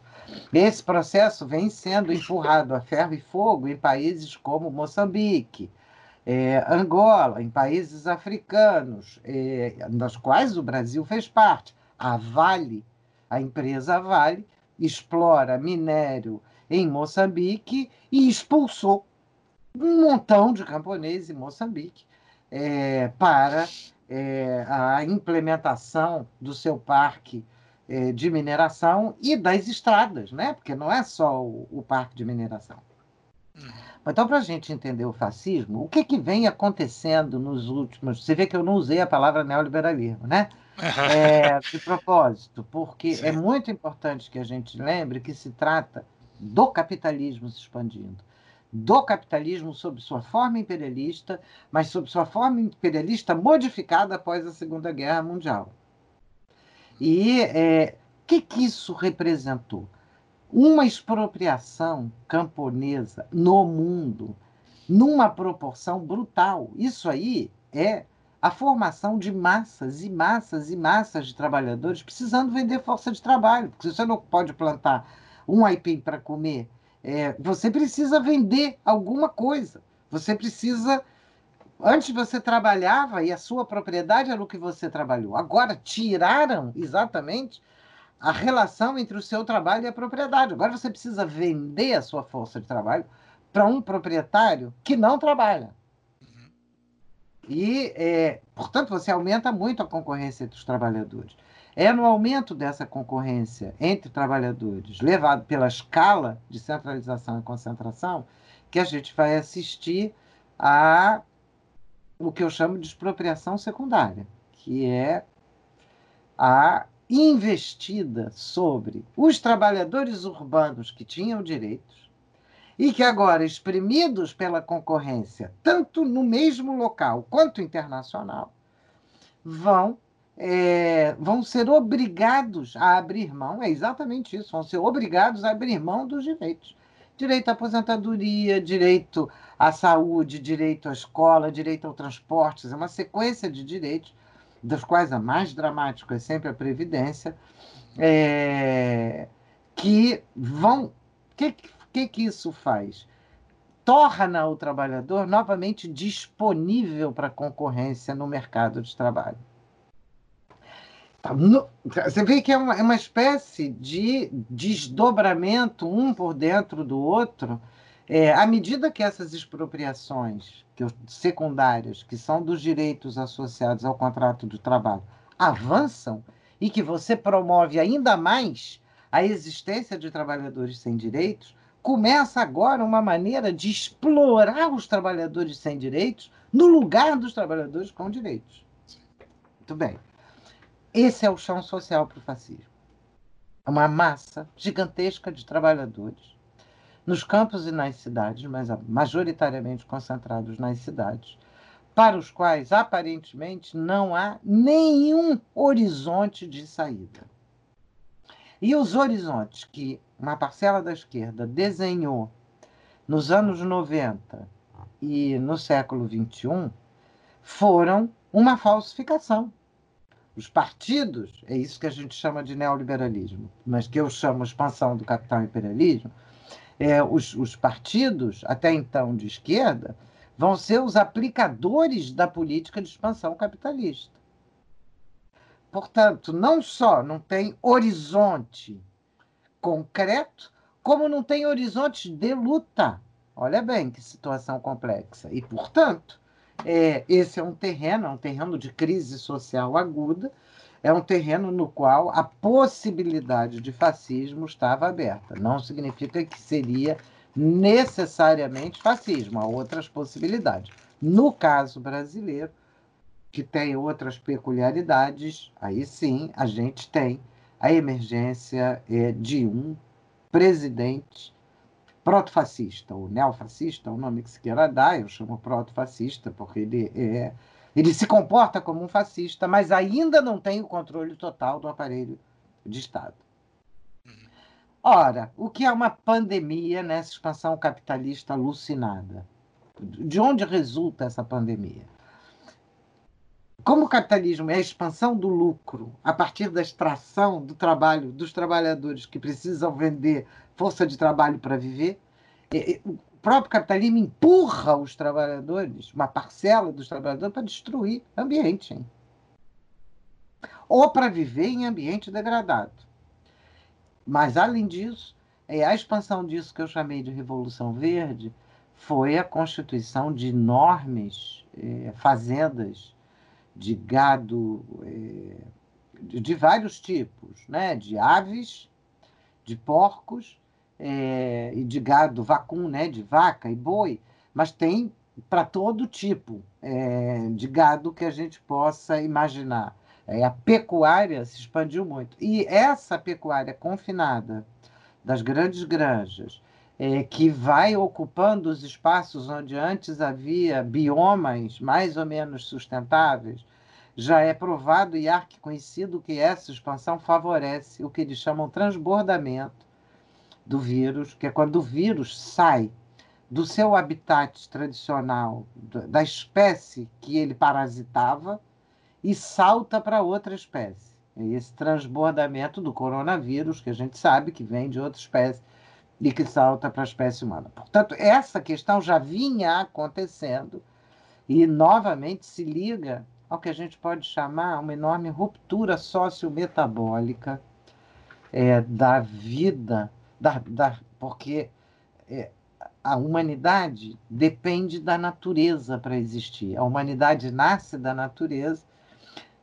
Esse processo vem sendo empurrado a ferro e fogo em países como Moçambique, é, Angola, em países africanos, é, das quais o Brasil fez parte. A Vale, a empresa Vale, explora minério em Moçambique e expulsou um montão de camponeses em Moçambique é, para é, a implementação do seu parque é, de mineração e das estradas, né? porque não é só o, o parque de mineração. Uhum. Então, para a gente entender o fascismo, o que, que vem acontecendo nos últimos. Você vê que eu não usei a palavra neoliberalismo, né? É, de propósito, porque Sim. é muito importante que a gente lembre que se trata do capitalismo se expandindo. Do capitalismo sob sua forma imperialista, mas sob sua forma imperialista modificada após a Segunda Guerra Mundial. E é, o que, que isso representou? uma expropriação camponesa no mundo numa proporção brutal. Isso aí é a formação de massas e massas e massas de trabalhadores precisando vender força de trabalho, porque você não pode plantar um aipim para comer, é, você precisa vender alguma coisa. Você precisa. Antes você trabalhava e a sua propriedade era o que você trabalhou. Agora tiraram exatamente a relação entre o seu trabalho e a propriedade. Agora você precisa vender a sua força de trabalho para um proprietário que não trabalha. Uhum. E, é, portanto, você aumenta muito a concorrência entre os trabalhadores. É no aumento dessa concorrência entre trabalhadores, levado pela escala de centralização e concentração, que a gente vai assistir a o que eu chamo de expropriação secundária, que é a investida sobre os trabalhadores urbanos que tinham direitos e que agora, exprimidos pela concorrência, tanto no mesmo local quanto internacional, vão, é, vão ser obrigados a abrir mão, é exatamente isso, vão ser obrigados a abrir mão dos direitos. Direito à aposentadoria, direito à saúde, direito à escola, direito ao transporte, é uma sequência de direitos dos quais a mais dramática é sempre a Previdência, é, que vão. O que, que, que isso faz? Torna o trabalhador novamente disponível para concorrência no mercado de trabalho. Tá, você vê que é uma, é uma espécie de desdobramento um por dentro do outro, é, à medida que essas expropriações que, secundárias, que são dos direitos associados ao contrato de trabalho, avançam e que você promove ainda mais a existência de trabalhadores sem direitos, começa agora uma maneira de explorar os trabalhadores sem direitos no lugar dos trabalhadores com direitos. Muito bem. Esse é o chão social para o fascismo. É uma massa gigantesca de trabalhadores nos campos e nas cidades, mas majoritariamente concentrados nas cidades, para os quais aparentemente não há nenhum horizonte de saída. E os horizontes que uma parcela da esquerda desenhou nos anos 90 e no século 21 foram uma falsificação. Os partidos, é isso que a gente chama de neoliberalismo, mas que eu chamo expansão do capital imperialismo, é, os, os partidos, até então de esquerda, vão ser os aplicadores da política de expansão capitalista. Portanto, não só não tem horizonte concreto, como não tem horizonte de luta. Olha bem que situação complexa. E, portanto, é, esse é um terreno, é um terreno de crise social aguda, é um terreno no qual a possibilidade de fascismo estava aberta. Não significa que seria necessariamente fascismo, há outras possibilidades. No caso brasileiro, que tem outras peculiaridades, aí sim a gente tem a emergência é, de um presidente proto-fascista, ou neofascista, o nome que se queira dar, eu chamo proto-fascista porque ele é ele se comporta como um fascista, mas ainda não tem o controle total do aparelho de Estado. Ora, o que é uma pandemia nessa expansão capitalista alucinada? De onde resulta essa pandemia? Como o capitalismo é a expansão do lucro a partir da extração do trabalho dos trabalhadores que precisam vender força de trabalho para viver, o próprio capitalismo empurra os trabalhadores, uma parcela dos trabalhadores, para destruir ambiente. Hein? Ou para viver em ambiente degradado. Mas, além disso, é a expansão disso que eu chamei de Revolução Verde foi a constituição de enormes é, fazendas de gado é, de, vários tipos, né? de aves, de porcos é, e de gado vacum, né? de vaca e boi, mas tem para todo tipo é, de gado que a gente possa imaginar. É, a pecuária se expandiu muito. E essa pecuária confinada das grandes granjas, é, que vai ocupando os espaços onde antes havia biomas mais ou menos sustentáveis, já é provado e arquiconhecido que essa expansão favorece o que eles chamam transbordamento do vírus, que é quando o vírus sai do seu habitat tradicional, da espécie que ele parasitava, e salta para outra espécie. É esse transbordamento do coronavírus, que a gente sabe que vem de outra espécie e que salta para a espécie humana. Portanto, essa questão já vinha acontecendo e novamente se liga ao que a gente pode chamar uma enorme ruptura sociometabólica é, da vida, da, da, porque é, a humanidade depende da natureza para existir. A humanidade nasce da natureza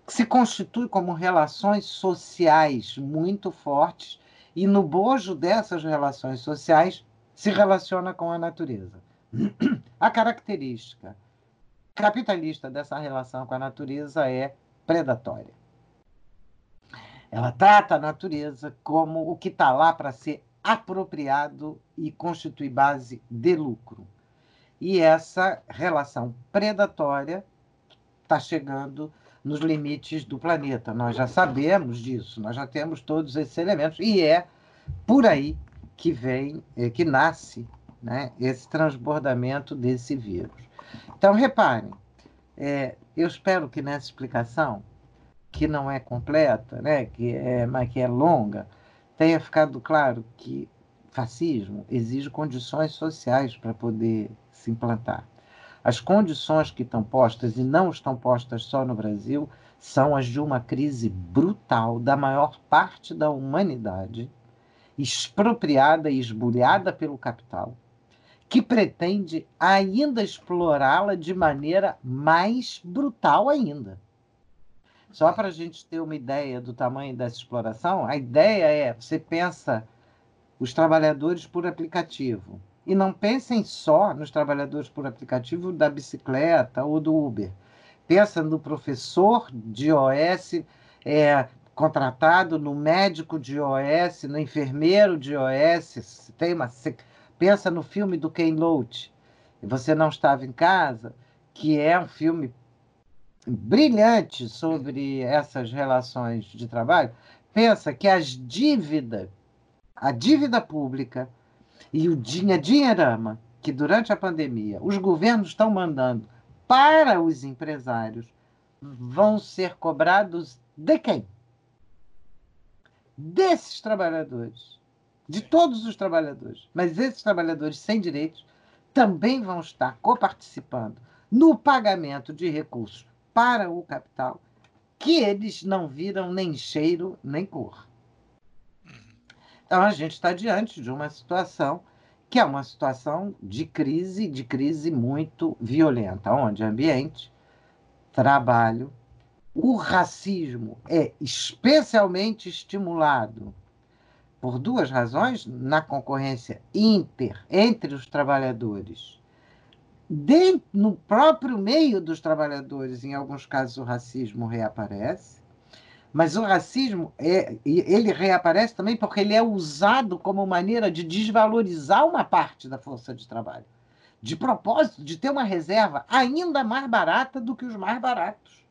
se constitui como relações sociais muito fortes e no bojo dessas relações sociais se relaciona com a natureza. A característica capitalista dessa relação com a natureza é predatória. Ela trata a natureza como o que está lá para ser apropriado e constituir base de lucro. E essa relação predatória está chegando nos limites do planeta. Nós já sabemos disso, nós já temos todos esses elementos, e é por aí que vem, é, que nasce né, esse transbordamento desse vírus. Então, reparem, é, eu espero que nessa explicação, que não é completa, né, que é, mas que é longa, tenha ficado claro que fascismo exige condições sociais para poder se implantar. As condições que estão postas, e não estão postas só no Brasil, são as de uma crise brutal da maior parte da humanidade, expropriada e esbulhada pelo capital, que pretende ainda explorá-la de maneira mais brutal ainda. Só para a gente ter uma ideia do tamanho dessa exploração, a ideia é: você pensa os trabalhadores por aplicativo. E não pensem só nos trabalhadores por aplicativo da bicicleta ou do Uber. Pensa no professor de OS é, contratado, no médico de OS, no enfermeiro de OS. Tem uma, pensa no filme do Ken Loach, Você Não Estava em Casa, que é um filme brilhante sobre essas relações de trabalho. Pensa que as dívidas, a dívida pública, e o dinheirama que durante a pandemia os governos estão mandando para os empresários vão ser cobrados de quem? Desses trabalhadores de todos os trabalhadores. Mas esses trabalhadores sem direitos também vão estar coparticipando no pagamento de recursos para o capital que eles não viram nem cheiro nem cor. Então a gente está diante de uma situação que é uma situação de crise, de crise muito violenta, onde ambiente, trabalho, o racismo é especialmente estimulado por duas razões na concorrência inter entre os trabalhadores. Dentro, no próprio meio dos trabalhadores, em alguns casos, o racismo reaparece, mas o racismo é, ele reaparece também porque ele é usado como maneira de desvalorizar uma parte da força de trabalho, de propósito de ter uma reserva ainda mais barata do que os mais baratos.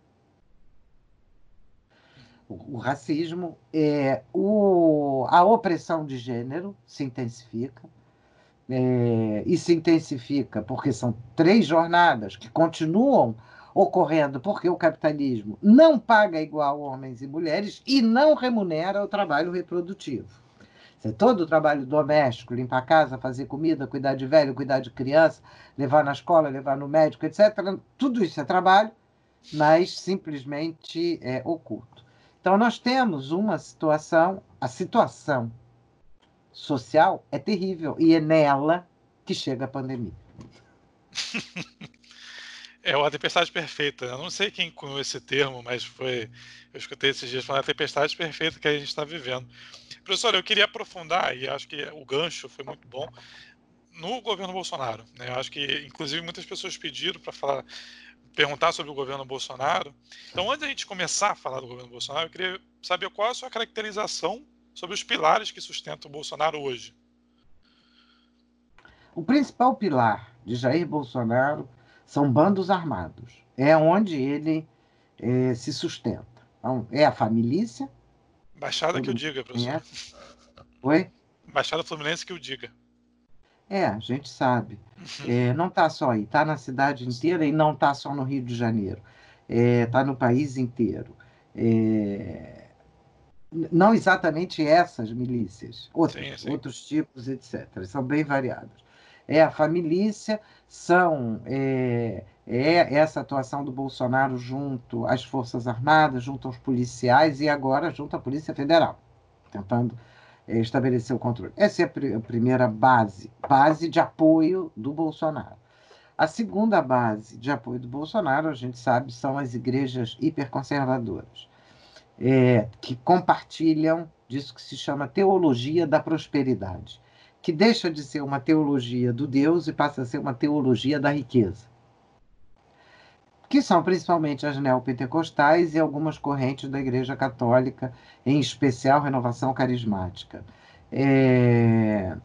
O, racismo, é, o, a opressão de gênero se intensifica. É, e se intensifica porque são três jornadas que continuam ocorrendo porque o capitalismo não paga igual homens e mulheres e não remunera o trabalho reprodutivo. Todo o trabalho doméstico, limpar a casa, fazer comida, cuidar de velho, cuidar de criança, levar na escola, levar no médico, etc., tudo isso é trabalho, mas simplesmente é oculto. Então, nós temos uma situação, a situação social é terrível e é nela que chega a pandemia. É a tempestade perfeita. Eu não sei quem cunhou esse termo, mas foi. Eu escutei esses dias falar a tempestade perfeita que a gente está vivendo. Professor, eu queria aprofundar, e acho que o gancho foi muito bom, no governo Bolsonaro. Né? Eu acho que, inclusive, muitas pessoas pediram para falar perguntar sobre o governo Bolsonaro. Então, antes da gente começar a falar do governo Bolsonaro, eu queria saber qual a sua caracterização sobre os pilares que sustentam o Bolsonaro hoje. O principal pilar de Jair Bolsonaro são bandos armados. É onde ele é, se sustenta. Então, é a família. Baixada que eu diga, professor. Oi? Baixada Fluminense que eu diga. É, a gente sabe. Uhum. É, não está só aí, está na cidade inteira e não está só no Rio de Janeiro. Está é, tá no país inteiro. É, não exatamente essas milícias, outros, sim, sim. outros tipos, etc. São bem variadas. É a família, são é, é, essa atuação do Bolsonaro junto às Forças Armadas, junto aos policiais e agora junto à Polícia Federal, tentando estabelecer o controle. Essa é a, pr a primeira base, base de apoio do Bolsonaro. A segunda base de apoio do Bolsonaro, a gente sabe, são as igrejas hiperconservadoras, é, que compartilham disso que se chama teologia da prosperidade, que deixa de ser uma teologia do Deus e passa a ser uma teologia da riqueza. Que são principalmente as neopentecostais e algumas correntes da Igreja Católica em especial renovação carismática. É...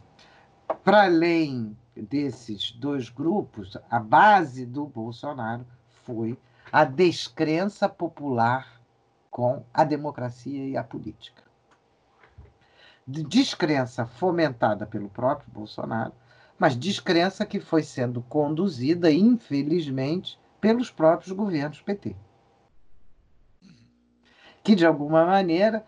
Para além desses dois grupos, a base do Bolsonaro foi a descrença popular com a democracia e a política. Descrença fomentada pelo próprio Bolsonaro, mas descrença que foi sendo conduzida, infelizmente, pelos próprios governos PT que, de alguma maneira,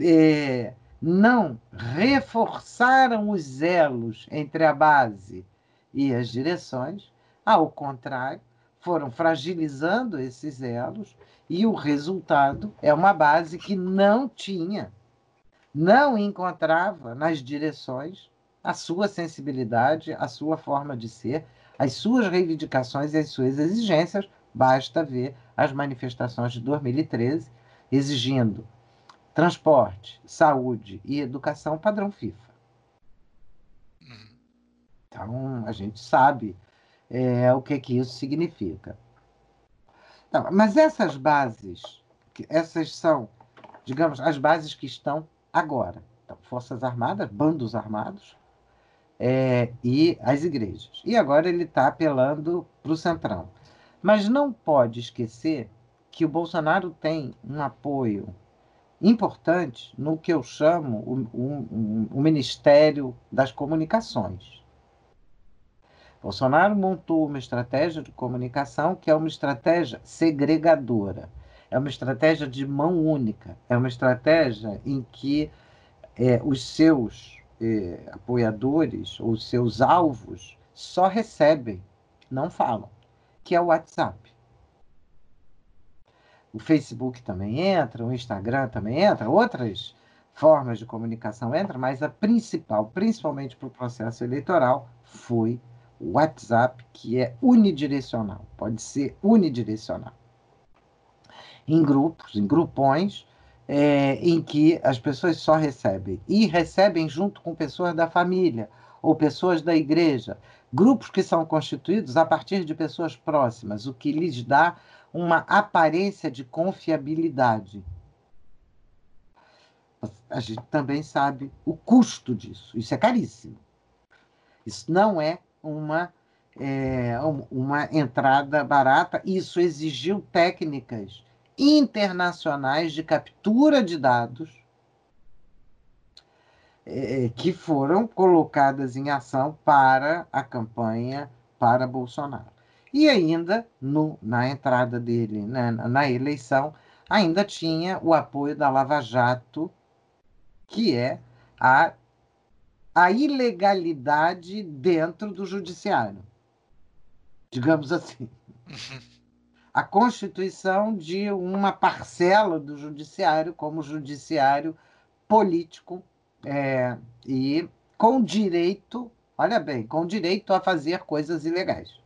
é, não reforçaram os elos entre a base e as direções, ao contrário, foram fragilizando esses elos e o resultado é uma base que não tinha, não encontrava nas direções a sua sensibilidade, a sua forma de ser, as suas reivindicações e as suas exigências. Basta ver as manifestações de 2013 exigindo transporte, saúde e educação padrão FIFA. Então, a gente sabe é, o que, que isso significa. Então, mas essas bases, essas são, digamos, as bases que estão agora. Então, Forças Armadas, bandos armados é, e as igrejas. E agora ele está apelando para o Centrão. Mas não pode esquecer que o Bolsonaro tem um apoio importante no que eu chamo o, o, o Ministério das Comunicações. Bolsonaro montou uma estratégia de comunicação que é uma estratégia segregadora, é uma estratégia de mão única, é uma estratégia em que é, os seus eh, apoiadores ou seus alvos só recebem, não falam, que é o WhatsApp. O Facebook também entra, o Instagram também entra, outras formas de comunicação entram, mas a principal, principalmente para o processo eleitoral, foi o WhatsApp, que é unidirecional, pode ser unidirecional. Em grupos, em grupões, é, em que as pessoas só recebem e recebem junto com pessoas da família ou pessoas da igreja, grupos que são constituídos a partir de pessoas próximas, o que lhes dá uma aparência de confiabilidade. A gente também sabe o custo disso. Isso é caríssimo. Isso não é uma, é, uma entrada barata. Isso exigiu técnicas internacionais de captura de dados é, que foram colocadas em ação para a campanha para Bolsonaro. E ainda, no, na entrada dele né, na eleição, ainda tinha o apoio da Lava Jato, que é a, a ilegalidade dentro do judiciário. Digamos assim. A constituição de uma parcela do judiciário como judiciário político é, e com direito, olha bem, com direito a fazer coisas ilegais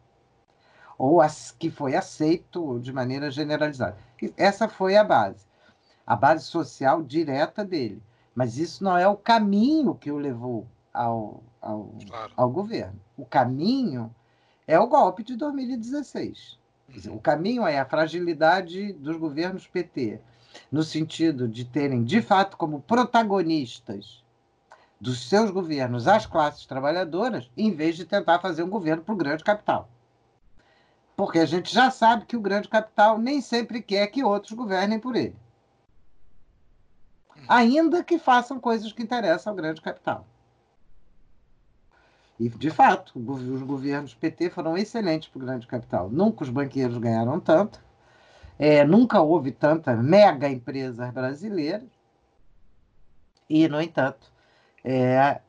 ou as que foi aceito de maneira generalizada. Essa foi a base, a base social direta dele. Mas isso não é o caminho que o levou ao, ao, claro. ao governo. O caminho é o golpe de 2016 o caminho é a fragilidade dos governos PT, no sentido de terem, de fato, como protagonistas dos seus governos as classes trabalhadoras, em vez de tentar fazer um governo para o grande capital. Porque a gente já sabe que o grande capital nem sempre quer que outros governem por ele. Ainda que façam coisas que interessam ao grande capital. E, de fato, os governos PT foram excelentes para o grande capital. Nunca os banqueiros ganharam tanto, é, nunca houve tantas mega empresas brasileiras, e, no entanto, é,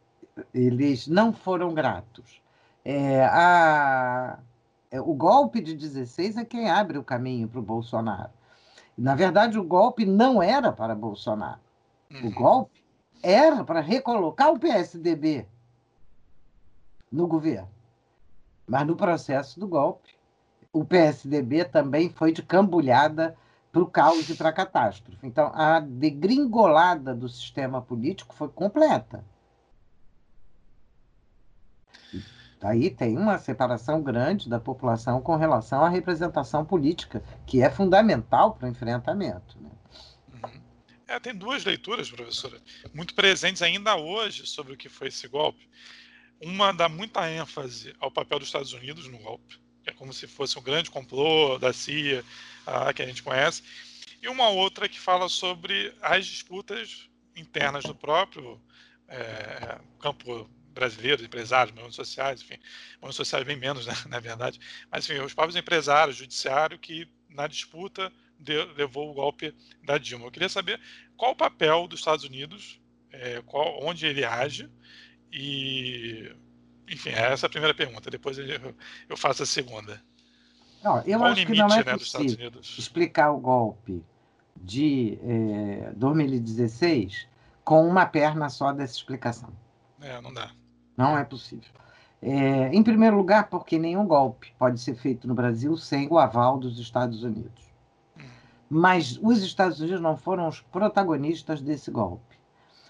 eles não foram gratos. É, a, é, o golpe de 16 é quem abre o caminho para o Bolsonaro. Na verdade, o golpe não era para Bolsonaro. O uhum. golpe era para recolocar o PSDB no governo. Mas no processo do golpe, o PSDB também foi de cambulhada para o caos e para a catástrofe. Então, a degringolada do sistema político foi completa. Aí tem uma separação grande da população com relação à representação política, que é fundamental para o enfrentamento. Né? Uhum. É, tem duas leituras, professora, muito presentes ainda hoje sobre o que foi esse golpe. Uma dá muita ênfase ao papel dos Estados Unidos no golpe, que é como se fosse um grande complô da CIA, uh, que a gente conhece, e uma outra que fala sobre as disputas internas do próprio é, campo brasileiro, empresários, movimentos sociais, enfim, movimentos sociais bem menos, né, na verdade, mas enfim, os próprios empresários, judiciário, que na disputa de, levou o golpe da Dilma. Eu queria saber qual o papel dos Estados Unidos, é, qual, onde ele age, e, enfim, essa é a primeira pergunta. Depois eu, faço a segunda. Não, eu Qual acho limite, que não é né, possível explicar o golpe de é, 2016 com uma perna só dessa explicação. É, não dá. Não é possível. É, em primeiro lugar, porque nenhum golpe pode ser feito no Brasil sem o aval dos Estados Unidos. Hum. Mas os Estados Unidos não foram os protagonistas desse golpe.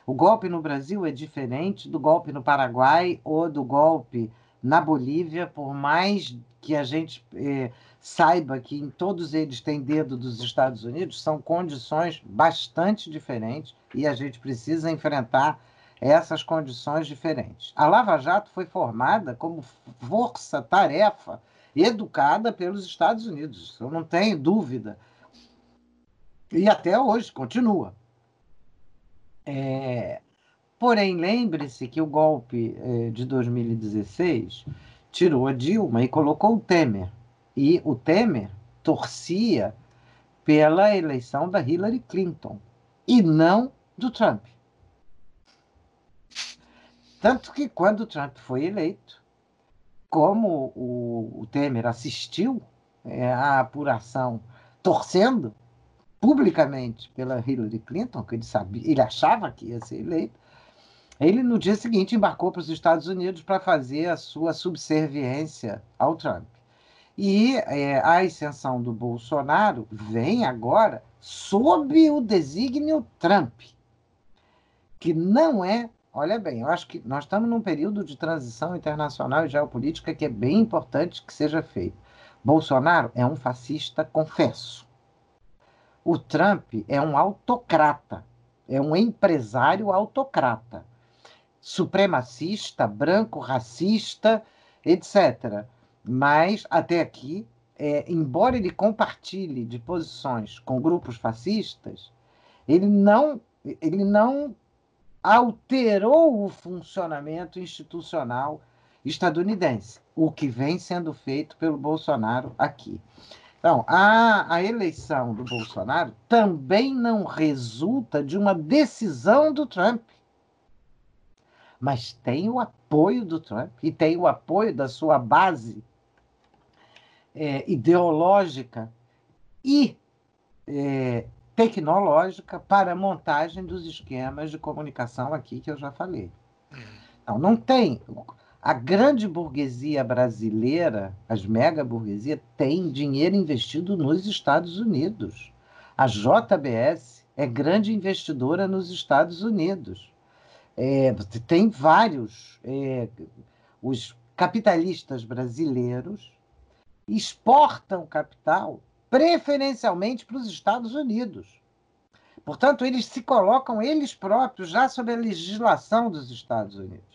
O golpe no Brasil é diferente do golpe no Paraguai ou do golpe na Bolívia, por mais que a gente eh, saiba que em todos eles tem dedo dos Estados Unidos, são condições bastante diferentes e a gente precisa enfrentar essas condições diferentes. A Lava Jato foi formada como força-tarefa educada pelos Estados Unidos, eu não tenho dúvida. E até hoje continua. É, porém, lembre-se que o golpe é, de 2016 tirou a Dilma e colocou o Temer. E o Temer torcia pela eleição da Hillary Clinton e não do Trump. Tanto que quando Trump foi eleito, como o, o Temer assistiu é, à apuração torcendo publicamente pela Hillary Clinton, que ele sabia, ele achava que ia ser eleito, ele no dia seguinte embarcou para os Estados Unidos para fazer a sua subserviência ao Trump. E é, a ascensão do Bolsonaro vem agora sob o desígnio Trump, que não é. Olha bem, eu acho que nós estamos num período de transição internacional e geopolítica que é bem importante que seja feito. Bolsonaro é um fascista, confesso. O Trump é um autocrata, é um empresário autocrata, supremacista, branco, racista, etc. Mas, até aqui, é, embora ele compartilhe de posições com grupos fascistas, ele não, ele não alterou o funcionamento institucional estadunidense, o que vem sendo feito pelo Bolsonaro aqui. Então, a, a eleição do Bolsonaro também não resulta de uma decisão do Trump. Mas tem o apoio do Trump e tem o apoio da sua base é, ideológica e é, tecnológica para a montagem dos esquemas de comunicação aqui que eu já falei. Uhum. Então, não tem. A grande burguesia brasileira, as mega burguesia, tem dinheiro investido nos Estados Unidos. A JBS é grande investidora nos Estados Unidos. É, tem vários. É, os capitalistas brasileiros exportam capital preferencialmente para os Estados Unidos. Portanto, eles se colocam eles próprios já sob a legislação dos Estados Unidos.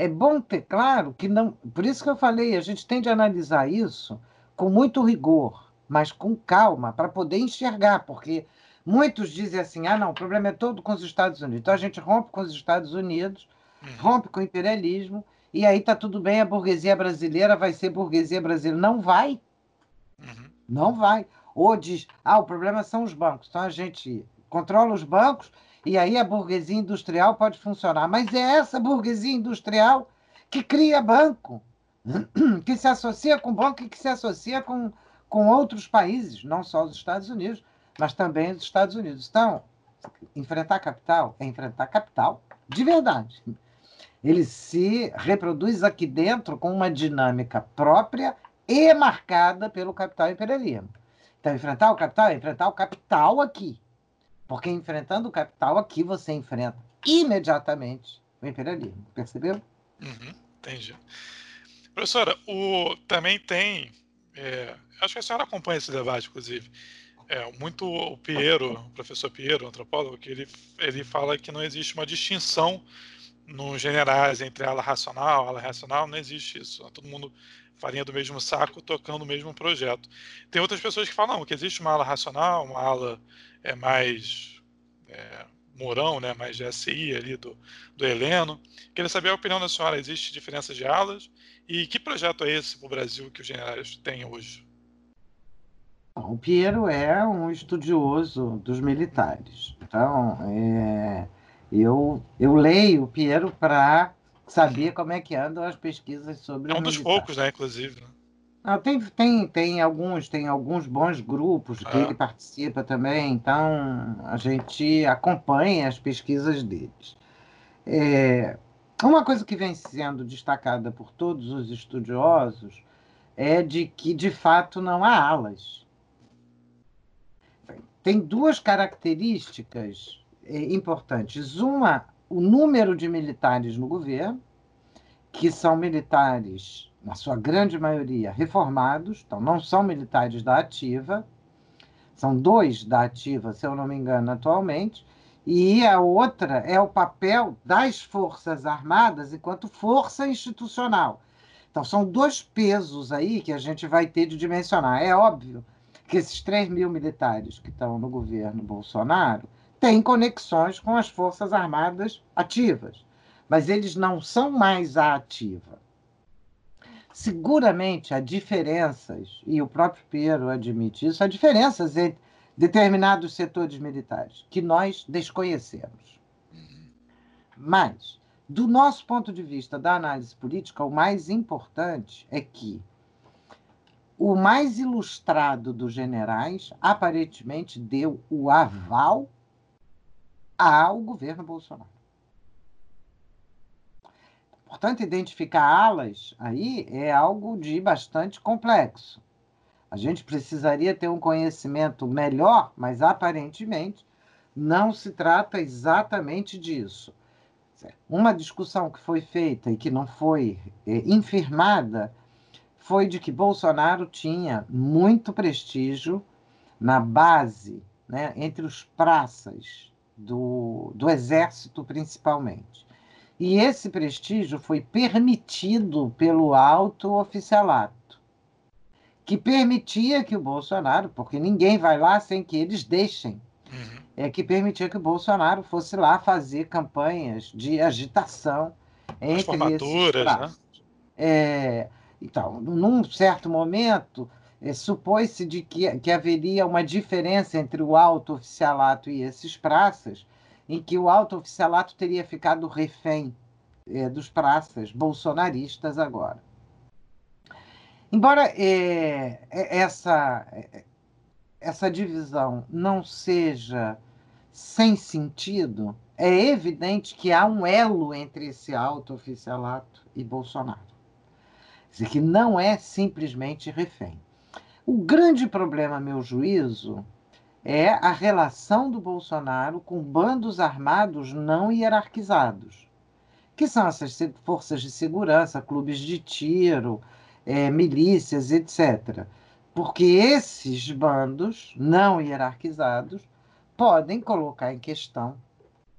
É bom ter claro que não. Por isso que eu falei, a gente tem de analisar isso com muito rigor, mas com calma, para poder enxergar, porque muitos dizem assim: ah, não, o problema é todo com os Estados Unidos. Então a gente rompe com os Estados Unidos, uhum. rompe com o imperialismo, e aí tá tudo bem, a burguesia brasileira vai ser burguesia brasileira. Não vai. Uhum. Não vai. Ou diz, ah, o problema são os bancos. Então a gente controla os bancos e aí a burguesia industrial pode funcionar. Mas é essa burguesia industrial que cria banco, que se associa com banco e que se associa com, com outros países, não só os Estados Unidos, mas também os Estados Unidos. Então, enfrentar capital é enfrentar capital de verdade. Ele se reproduz aqui dentro com uma dinâmica própria e marcada pelo capital imperialismo. Então, enfrentar o capital é enfrentar o capital aqui. Porque enfrentando o capital aqui, você enfrenta imediatamente o imperialismo. Percebeu? Uhum, entendi. Professora, o, também tem. É, acho que a senhora acompanha esse debate, inclusive. É, muito o Piero, o professor Piero, antropólogo, que ele, ele fala que não existe uma distinção nos generais entre ala racional, ala racional, não existe isso. Todo mundo farinha do mesmo saco, tocando o mesmo projeto. Tem outras pessoas que falam não, que existe uma ala racional, uma ala é mais é, Mourão, né, mais de SI ali do, do Heleno. Queria saber a opinião da senhora, existe diferença de alas? E que projeto é esse para o Brasil que os generais têm hoje? O Piero é um estudioso dos militares. Então, é, eu, eu leio o Piero para saber como é que andam as pesquisas sobre É um dos poucos, né, inclusive. Né? Não, tem, tem, tem alguns, tem alguns bons grupos que ah. ele participa também, então a gente acompanha as pesquisas deles. É, uma coisa que vem sendo destacada por todos os estudiosos é de que, de fato, não há alas. Tem duas características é, importantes. Uma, o número de militares no governo, que são militares na sua grande maioria, reformados, então não são militares da ativa, são dois da ativa, se eu não me engano, atualmente, e a outra é o papel das Forças Armadas enquanto força institucional. Então, são dois pesos aí que a gente vai ter de dimensionar. É óbvio que esses 3 mil militares que estão no governo Bolsonaro têm conexões com as Forças Armadas ativas, mas eles não são mais a ativa. Seguramente há diferenças, e o próprio Piero admite isso, há diferenças entre determinados setores militares que nós desconhecemos. Mas, do nosso ponto de vista da análise política, o mais importante é que o mais ilustrado dos generais aparentemente deu o aval ao governo Bolsonaro. Portanto, identificar alas aí é algo de bastante complexo. A gente precisaria ter um conhecimento melhor, mas aparentemente não se trata exatamente disso. Uma discussão que foi feita e que não foi é, infirmada foi de que Bolsonaro tinha muito prestígio na base, né, entre os praças do, do exército, principalmente. E esse prestígio foi permitido pelo alto oficialato, que permitia que o Bolsonaro, porque ninguém vai lá sem que eles deixem, uhum. é que permitia que o Bolsonaro fosse lá fazer campanhas de agitação entre esses né? É, então, num certo momento, supôs-se de que, que haveria uma diferença entre o alto oficialato e esses praças, em que o alto oficialato teria ficado refém é, dos praças bolsonaristas agora. Embora é, essa, essa divisão não seja sem sentido, é evidente que há um elo entre esse alto oficialato e Bolsonaro. Que não é simplesmente refém. O grande problema, meu juízo, é a relação do Bolsonaro com bandos armados não hierarquizados, que são essas forças de segurança, clubes de tiro, é, milícias, etc. Porque esses bandos não hierarquizados podem colocar em questão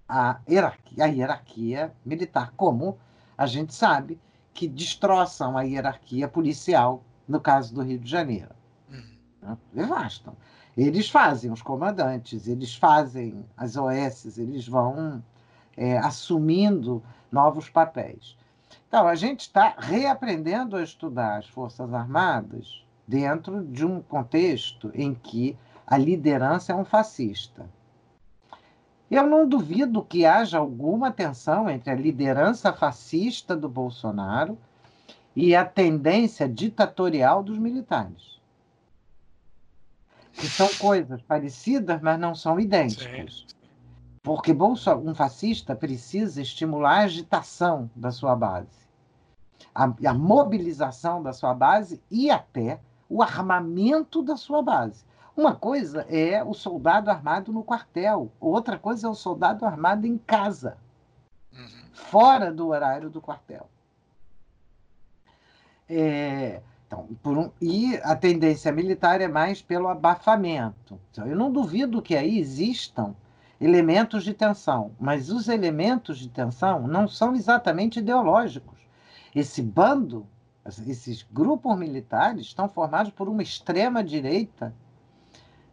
a hierarquia, a hierarquia militar, como a gente sabe que destroçam a hierarquia policial, no caso do Rio de Janeiro. Uhum. Devastam. Eles fazem os comandantes, eles fazem as OS, eles vão é, assumindo novos papéis. Então, a gente está reaprendendo a estudar as Forças Armadas dentro de um contexto em que a liderança é um fascista. Eu não duvido que haja alguma tensão entre a liderança fascista do Bolsonaro e a tendência ditatorial dos militares que são coisas parecidas, mas não são idênticas. Sim. Porque um fascista precisa estimular a agitação da sua base, a, a mobilização da sua base e até o armamento da sua base. Uma coisa é o soldado armado no quartel, outra coisa é o soldado armado em casa, uhum. fora do horário do quartel. É, então, um, e a tendência militar é mais pelo abafamento. Então, eu não duvido que aí existam elementos de tensão, mas os elementos de tensão não são exatamente ideológicos. Esse bando, esses grupos militares estão formados por uma extrema-direita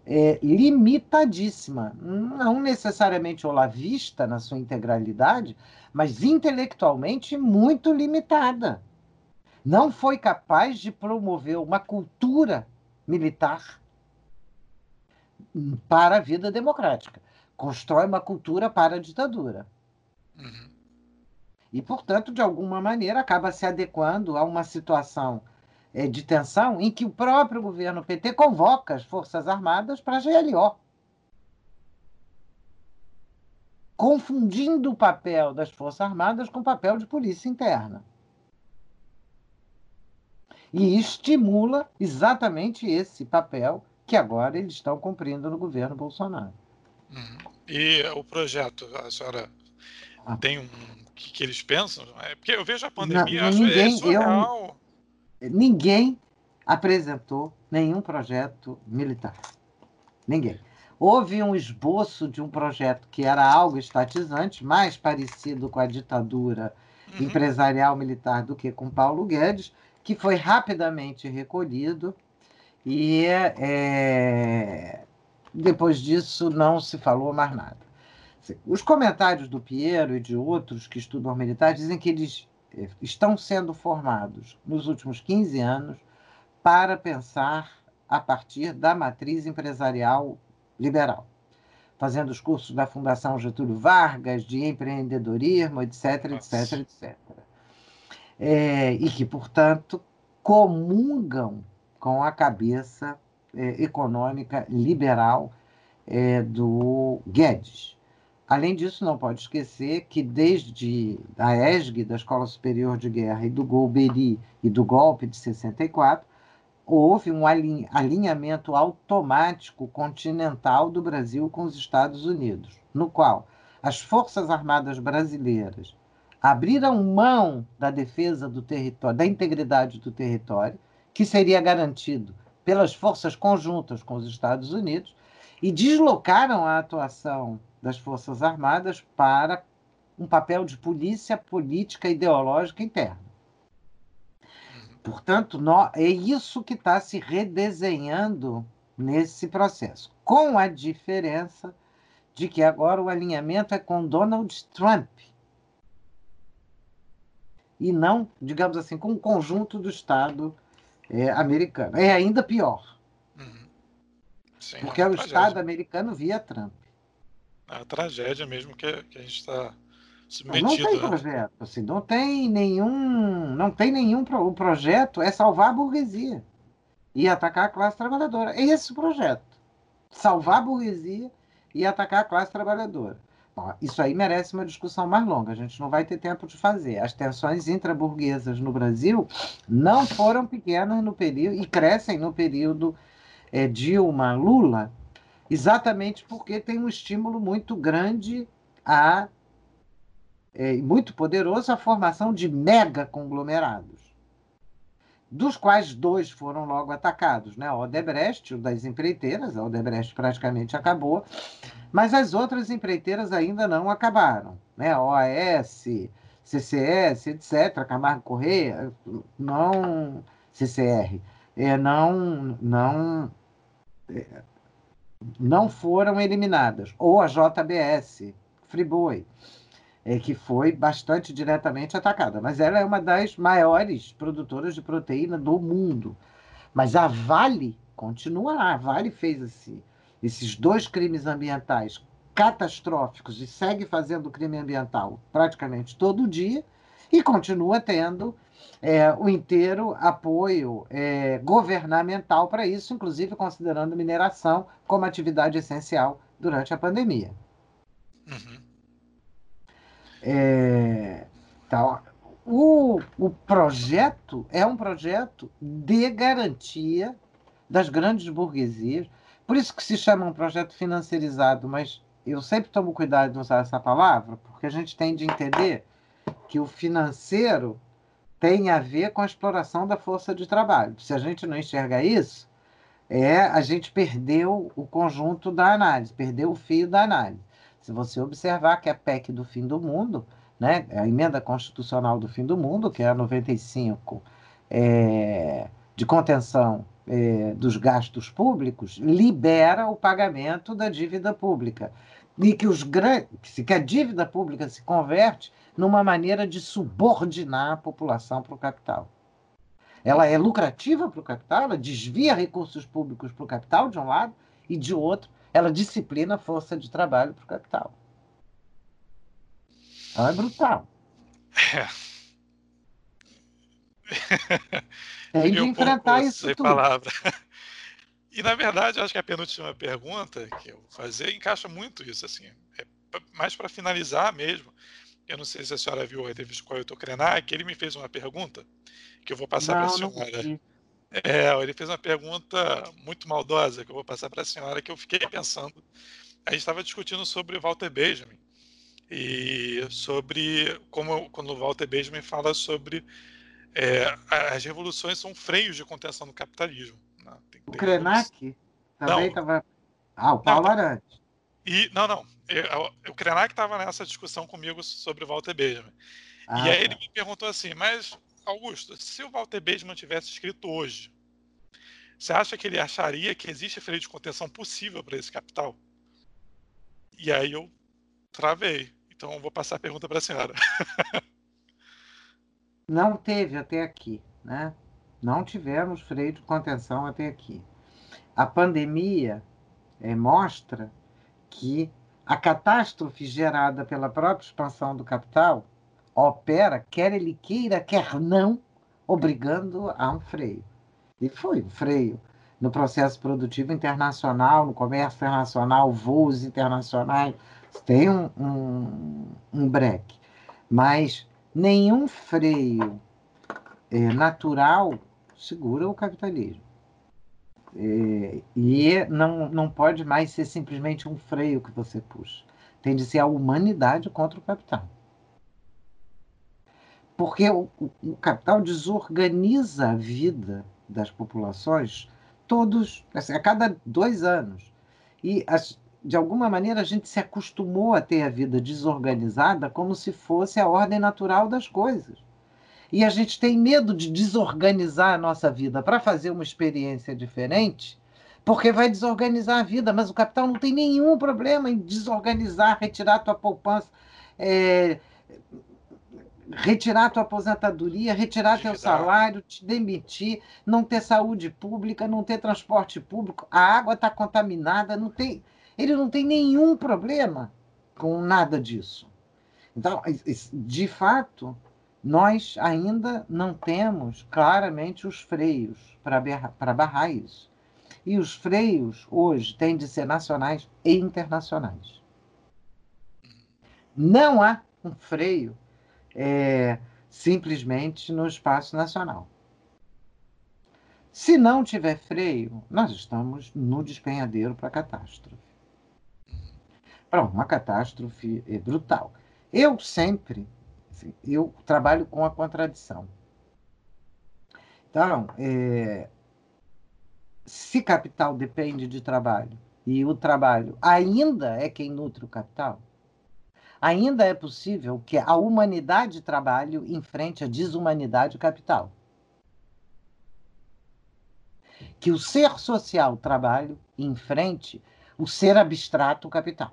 é, limitadíssima, não necessariamente olavista na sua integralidade, mas intelectualmente muito limitada não foi capaz de promover uma cultura militar para a vida democrática. Constrói uma cultura para a ditadura. Uhum. E, portanto, de alguma maneira, acaba se adequando a uma situação é, de tensão em que o próprio governo PT convoca as Forças Armadas para a GLO. Confundindo o papel das Forças Armadas com o papel de polícia interna e estimula exatamente esse papel que agora eles estão cumprindo no governo Bolsonaro. Uhum. E o projeto, a senhora ah. tem um que, que, eles pensam? É porque eu vejo a pandemia, não, acho ninguém, é surreal. Eu, ninguém apresentou nenhum projeto militar. Ninguém. Houve um esboço de um projeto que era algo estatizante, mais parecido com a ditadura uhum. empresarial militar do que com Paulo Guedes, que foi rapidamente recolhido e é, depois disso não se falou mais nada. Os comentários do Piero e de outros que estudam militares dizem que eles é, estão sendo formados nos últimos 15 anos para pensar a partir da matriz empresarial liberal. fazendo os cursos da Fundação Getúlio Vargas, de empreendedorismo, etc, etc, etc. É, e que, portanto, comungam com a cabeça é, econômica liberal é, do Guedes. Além disso, não pode esquecer que desde a ESG, da Escola Superior de Guerra, e do Golbery e do golpe de 64, houve um alinhamento automático continental do Brasil com os Estados Unidos, no qual as Forças Armadas brasileiras abriram mão da defesa do território, da integridade do território, que seria garantido pelas forças conjuntas com os Estados Unidos, e deslocaram a atuação das Forças Armadas para um papel de polícia política ideológica interna. Portanto, é isso que está se redesenhando nesse processo, com a diferença de que agora o alinhamento é com Donald Trump e não, digamos assim, com o conjunto do Estado é, americano. É ainda pior. Uhum. Sim, porque é, é o tragédia. Estado americano via Trump. É a tragédia mesmo que, que a gente está submetido. Não tem né? projeto, assim, não tem nenhum, não tem nenhum o projeto é salvar a burguesia e atacar a classe trabalhadora. É esse o projeto, salvar a burguesia e atacar a classe trabalhadora. Isso aí merece uma discussão mais longa. A gente não vai ter tempo de fazer. As tensões intraburguesas no Brasil não foram pequenas no período e crescem no período é, Dilma Lula, exatamente porque tem um estímulo muito grande a é, muito poderoso a formação de mega conglomerados, dos quais dois foram logo atacados, né? A Odebrecht, o das empreiteiras, a Odebrecht praticamente acabou, mas as outras empreiteiras ainda não acabaram, né? OAS, CCS, etc., Camargo Correia, não CCR, é, não, não, é, não foram eliminadas, ou a JBS, Friboi é, que foi bastante diretamente atacada. Mas ela é uma das maiores produtoras de proteína do mundo. Mas a Vale continua lá. A Vale fez esse, esses dois crimes ambientais catastróficos e segue fazendo crime ambiental praticamente todo dia e continua tendo é, o inteiro apoio é, governamental para isso, inclusive considerando mineração como atividade essencial durante a pandemia. Uhum. É, tá, o, o projeto é um projeto de garantia das grandes burguesias, por isso que se chama um projeto financiarizado, mas eu sempre tomo cuidado de usar essa palavra, porque a gente tem de entender que o financeiro tem a ver com a exploração da força de trabalho. Se a gente não enxerga isso, é a gente perdeu o conjunto da análise, perdeu o fio da análise. Se você observar que a PEC do fim do mundo, né, a emenda constitucional do fim do mundo, que é a 95, é, de contenção é, dos gastos públicos, libera o pagamento da dívida pública. E que, os que a dívida pública se converte numa maneira de subordinar a população para o capital. Ela é lucrativa para o capital, ela desvia recursos públicos para o capital, de um lado, e de outro, ela disciplina a força de trabalho para o capital. Ela é brutal. É. Tem de enfrentar isso sem tudo. palavra. E na verdade, acho que a penúltima pergunta que eu vou fazer encaixa muito isso assim. É mais para finalizar mesmo. Eu não sei se a senhora viu a entrevista com o Ailton Krenak, ele me fez uma pergunta que eu vou passar para a senhora. É, ele fez uma pergunta muito maldosa que eu vou passar para a senhora, que eu fiquei pensando. A gente estava discutindo sobre Walter Benjamin e sobre como quando o Walter Benjamin fala sobre é, as revoluções são freios de contenção do capitalismo. Né? Tem, o Krenak também estava. Ah, o Paulo Arantes. E, não, não. o Krenak estava nessa discussão comigo sobre o Walter Benjamin. Ah, e aí tá. ele me perguntou assim, mas Augusto, se o Walter Benjamin tivesse escrito hoje, você acha que ele acharia que existe freio de contenção possível para esse capital? E aí eu travei. Então vou passar a pergunta para a senhora. Não teve até aqui, né? Não tivemos freio de contenção até aqui. A pandemia é, mostra que a catástrofe gerada pela própria expansão do capital opera, quer ele queira, quer não, obrigando a um freio. E foi um freio no processo produtivo internacional, no comércio internacional, voos internacionais, tem um, um, um break. Mas nenhum freio é, natural segura o capitalismo. É, e não, não pode mais ser simplesmente um freio que você puxa. Tem de ser a humanidade contra o capital. Porque o, o, capital desorganiza a vida das populações todos, assim, a cada dois anos. E, as, de alguma maneira, a gente se acostumou a ter a vida desorganizada como se fosse a ordem natural das coisas. E a gente tem medo de desorganizar a nossa vida para fazer uma experiência diferente, porque vai desorganizar a vida. Mas o capital não tem nenhum problema em desorganizar, retirar tua poupança, é, retirar tua aposentadoria, retirar teu salário, te demitir, não ter saúde pública, não ter transporte público, a água está contaminada, não tem, ele não tem nenhum problema com nada disso. Então, de fato, nós ainda não temos claramente os freios para barrar isso. E os freios hoje têm de ser nacionais e internacionais. Não há um freio é, simplesmente no espaço nacional. Se não tiver freio, nós estamos no despenhadeiro para catástrofe. Para uma catástrofe brutal. Eu sempre, assim, eu trabalho com a contradição. Então, é, se capital depende de trabalho e o trabalho ainda é quem nutre o capital, ainda é possível que a humanidade trabalhe em frente à desumanidade capital. Que o ser social trabalhe em frente o ser abstrato capital.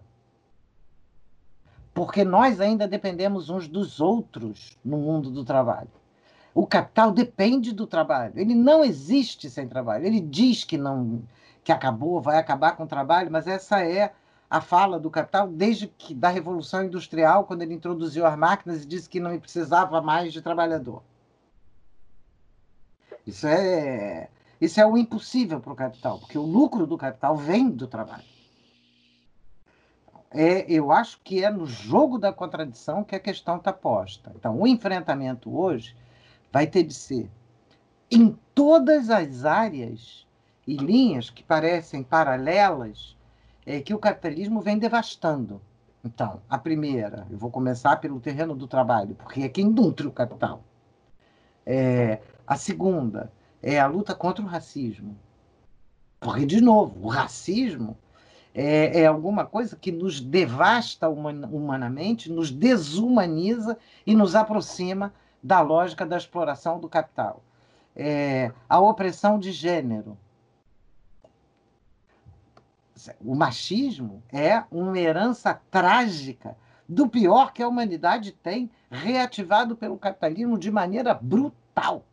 Porque nós ainda dependemos uns dos outros no mundo do trabalho. O capital depende do trabalho. Ele não existe sem trabalho. Ele diz que não que acabou, vai acabar com o trabalho, mas essa é a fala do Capital desde que da Revolução Industrial, quando ele introduziu as máquinas e disse que não precisava mais de trabalhador. Isso é isso é o impossível para o capital, porque o lucro do capital vem do trabalho. É, eu acho que é no jogo da contradição que a questão está posta. Então, o enfrentamento hoje vai ter de ser em todas as áreas e linhas que parecem paralelas é, que o capitalismo vem devastando. Então, a primeira, eu vou começar pelo terreno do trabalho, porque é quem nutre o capital. É, a segunda é a luta contra o racismo. Porque, de novo, o racismo é, é alguma coisa que nos devasta humanamente, nos desumaniza e nos aproxima da lógica da exploração do capital. É, a opressão de gênero, o machismo é uma herança trágica do pior que a humanidade tem, reativado pelo capitalismo de maneira brutal.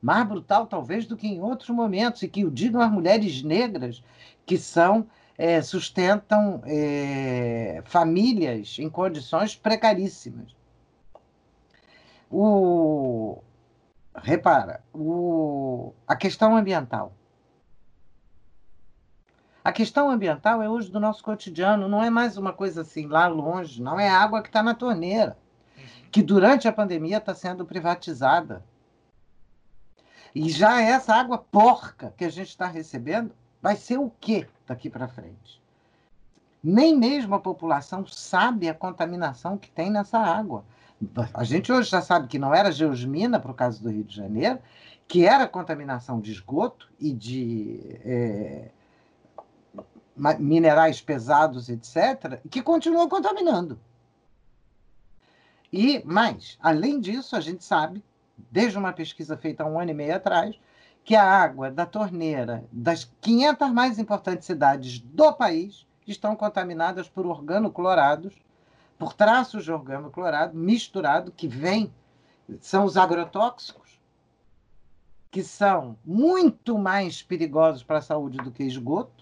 Mais brutal, talvez, do que em outros momentos, e que o digam as mulheres negras que são é, sustentam é, famílias em condições precaríssimas. O, repara, o, a questão ambiental a questão ambiental é hoje do nosso cotidiano, não é mais uma coisa assim lá longe, não é água que está na torneira, que durante a pandemia está sendo privatizada. E já essa água porca que a gente está recebendo vai ser o quê daqui para frente? Nem mesmo a população sabe a contaminação que tem nessa água. A gente hoje já sabe que não era geosmina, por causa do Rio de Janeiro, que era contaminação de esgoto e de. É, minerais pesados, etc., que continuam contaminando. E mais, além disso, a gente sabe, desde uma pesquisa feita há um ano e meio atrás, que a água da torneira das 500 mais importantes cidades do país estão contaminadas por organoclorados, por traços de organoclorado misturado que vem, são os agrotóxicos, que são muito mais perigosos para a saúde do que esgoto,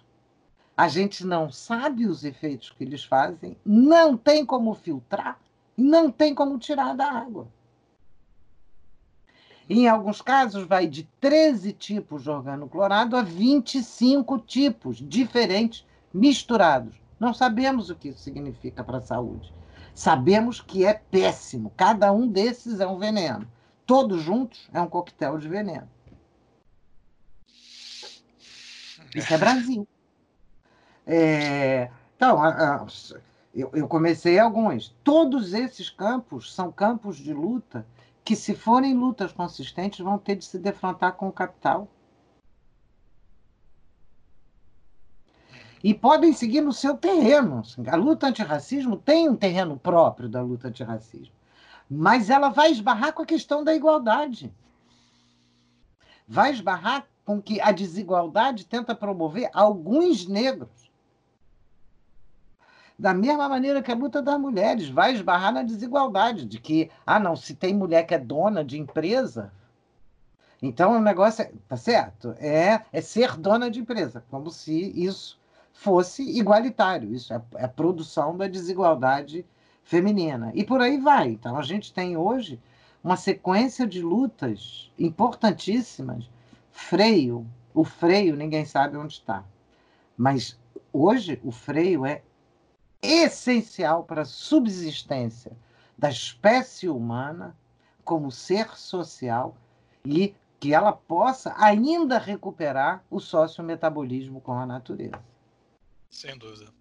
A gente não sabe os efeitos que eles fazem, não tem como filtrar, não tem como tirar da água. Em alguns casos, vai de 13 tipos de organoclorado a 25 tipos diferentes, misturados. Não sabemos o que isso significa para a saúde. Sabemos que é péssimo. Cada um desses é um veneno. Todos juntos é um coquetel de veneno. Isso é Brasil. É, então, a, a, eu, eu comecei alguns. Todos esses campos são campos de luta que, se forem lutas consistentes, vão ter de se defrontar com o capital. E podem seguir no seu terreno. A luta antirracismo tem um terreno próprio da luta antirracismo. Mas ela vai esbarrar com a questão da igualdade. Vai esbarrar com que a desigualdade tenta promover alguns negros. Da mesma maneira que a luta das mulheres vai esbarrar na desigualdade, de que, ah, não, se tem mulher que é dona de empresa, então o negócio é, tá certo, é, é ser dona de empresa, como se isso fosse igualitário. Isso é, é a produção da desigualdade feminina. E por aí vai. Então a gente tem hoje uma sequência de lutas importantíssimas Freio, o freio ninguém sabe onde está. Mas hoje o freio é essencial para a subsistência da espécie humana como ser social e que ela possa ainda recuperar o sociometabolismo com a natureza. Sem dúvida.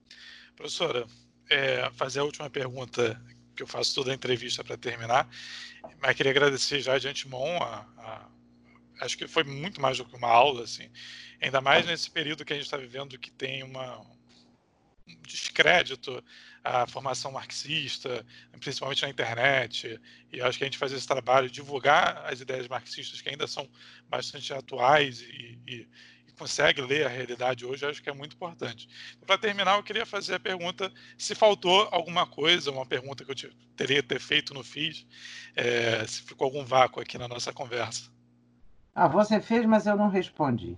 Professora, é, fazer a última pergunta que eu faço toda a entrevista para terminar, mas queria agradecer já de antemão a, a acho que foi muito mais do que uma aula, assim. Ainda mais nesse período que a gente está vivendo que tem uma, um descrédito à formação marxista, principalmente na internet. E acho que a gente fazer esse trabalho, divulgar as ideias marxistas que ainda são bastante atuais e, e, e consegue ler a realidade hoje, acho que é muito importante. Para terminar, eu queria fazer a pergunta se faltou alguma coisa, uma pergunta que eu te, teria ter feito no FIS, é, se ficou algum vácuo aqui na nossa conversa. Ah, você fez, mas eu não respondi.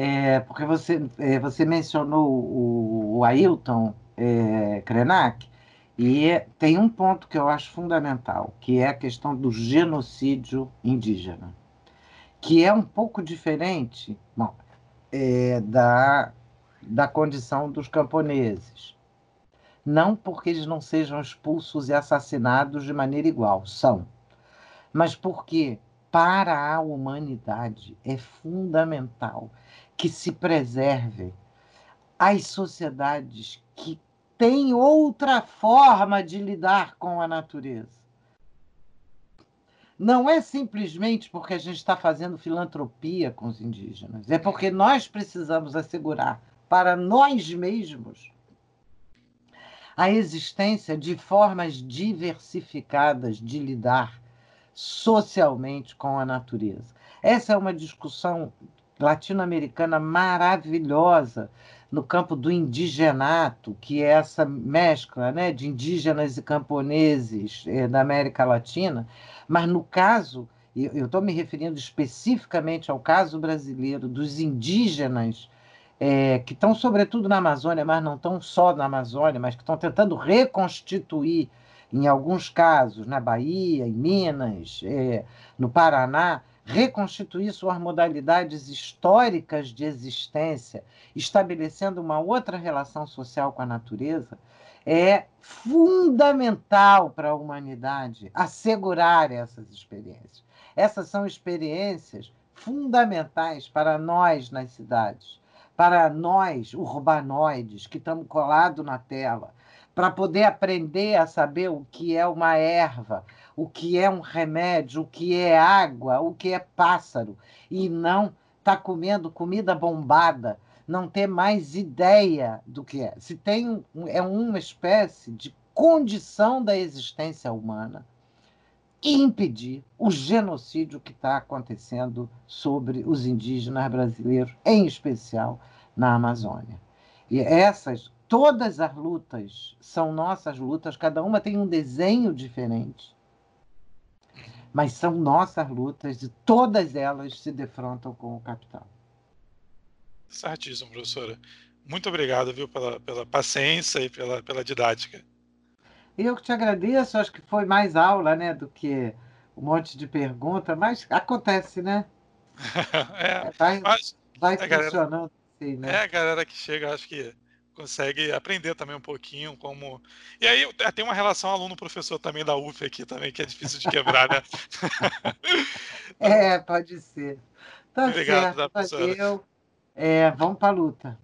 É, porque você, é, você mencionou o, o Ailton é, Krenak, e tem um ponto que eu acho fundamental, que é a questão do genocídio indígena, que é um pouco diferente bom, é, da, da condição dos camponeses. Não porque eles não sejam expulsos e assassinados de maneira igual, são, mas porque para a humanidade é fundamental que se preserve as sociedades que têm outra forma de lidar com a natureza. Não é simplesmente porque a gente está fazendo filantropia com os indígenas, é porque nós precisamos assegurar para nós mesmos a existência de formas diversificadas de lidar socialmente com a natureza. Essa é uma discussão latino-americana maravilhosa no campo do indigenato, que é essa mescla né, de indígenas e camponeses eh, da América Latina, mas no caso, eu estou me referindo especificamente ao caso brasileiro dos indígenas é, que estão sobretudo na Amazônia, mas não estão só na Amazônia, mas que estão tentando reconstituir em alguns casos, na Bahia, em Minas, é, no Paraná, reconstituir suas modalidades históricas de existência, estabelecendo uma outra relação social com a natureza, é fundamental para a humanidade assegurar essas experiências. Essas são experiências fundamentais para nós nas cidades, para nós urbanoides que estamos colados na tela, para poder aprender a saber o que é uma erva, o que é um remédio, o que é água, o que é pássaro, e não estar tá comendo comida bombada, não ter mais ideia do que é. Se tem é uma espécie de condição da existência humana impedir o genocídio que está acontecendo sobre os indígenas brasileiros, em especial na Amazônia. E essas todas as lutas são nossas lutas, cada uma tem um desenho diferente, mas são nossas lutas e todas elas se defrontam com o capital. Certíssimo, professora. Muito obrigado, viu, pela, pela paciência e pela, pela didática. Eu que te agradeço, acho que foi mais aula, né, do que um monte de pergunta, mas acontece, né? é, vai mas, vai é, funcionando galera, assim, né? É, a galera que chega, acho que consegue aprender também um pouquinho como. E aí tem uma relação aluno-professor também da UF aqui também, que é difícil de quebrar, né? é, pode ser. Tá Obrigado, certo, valeu. É, vamos para a luta.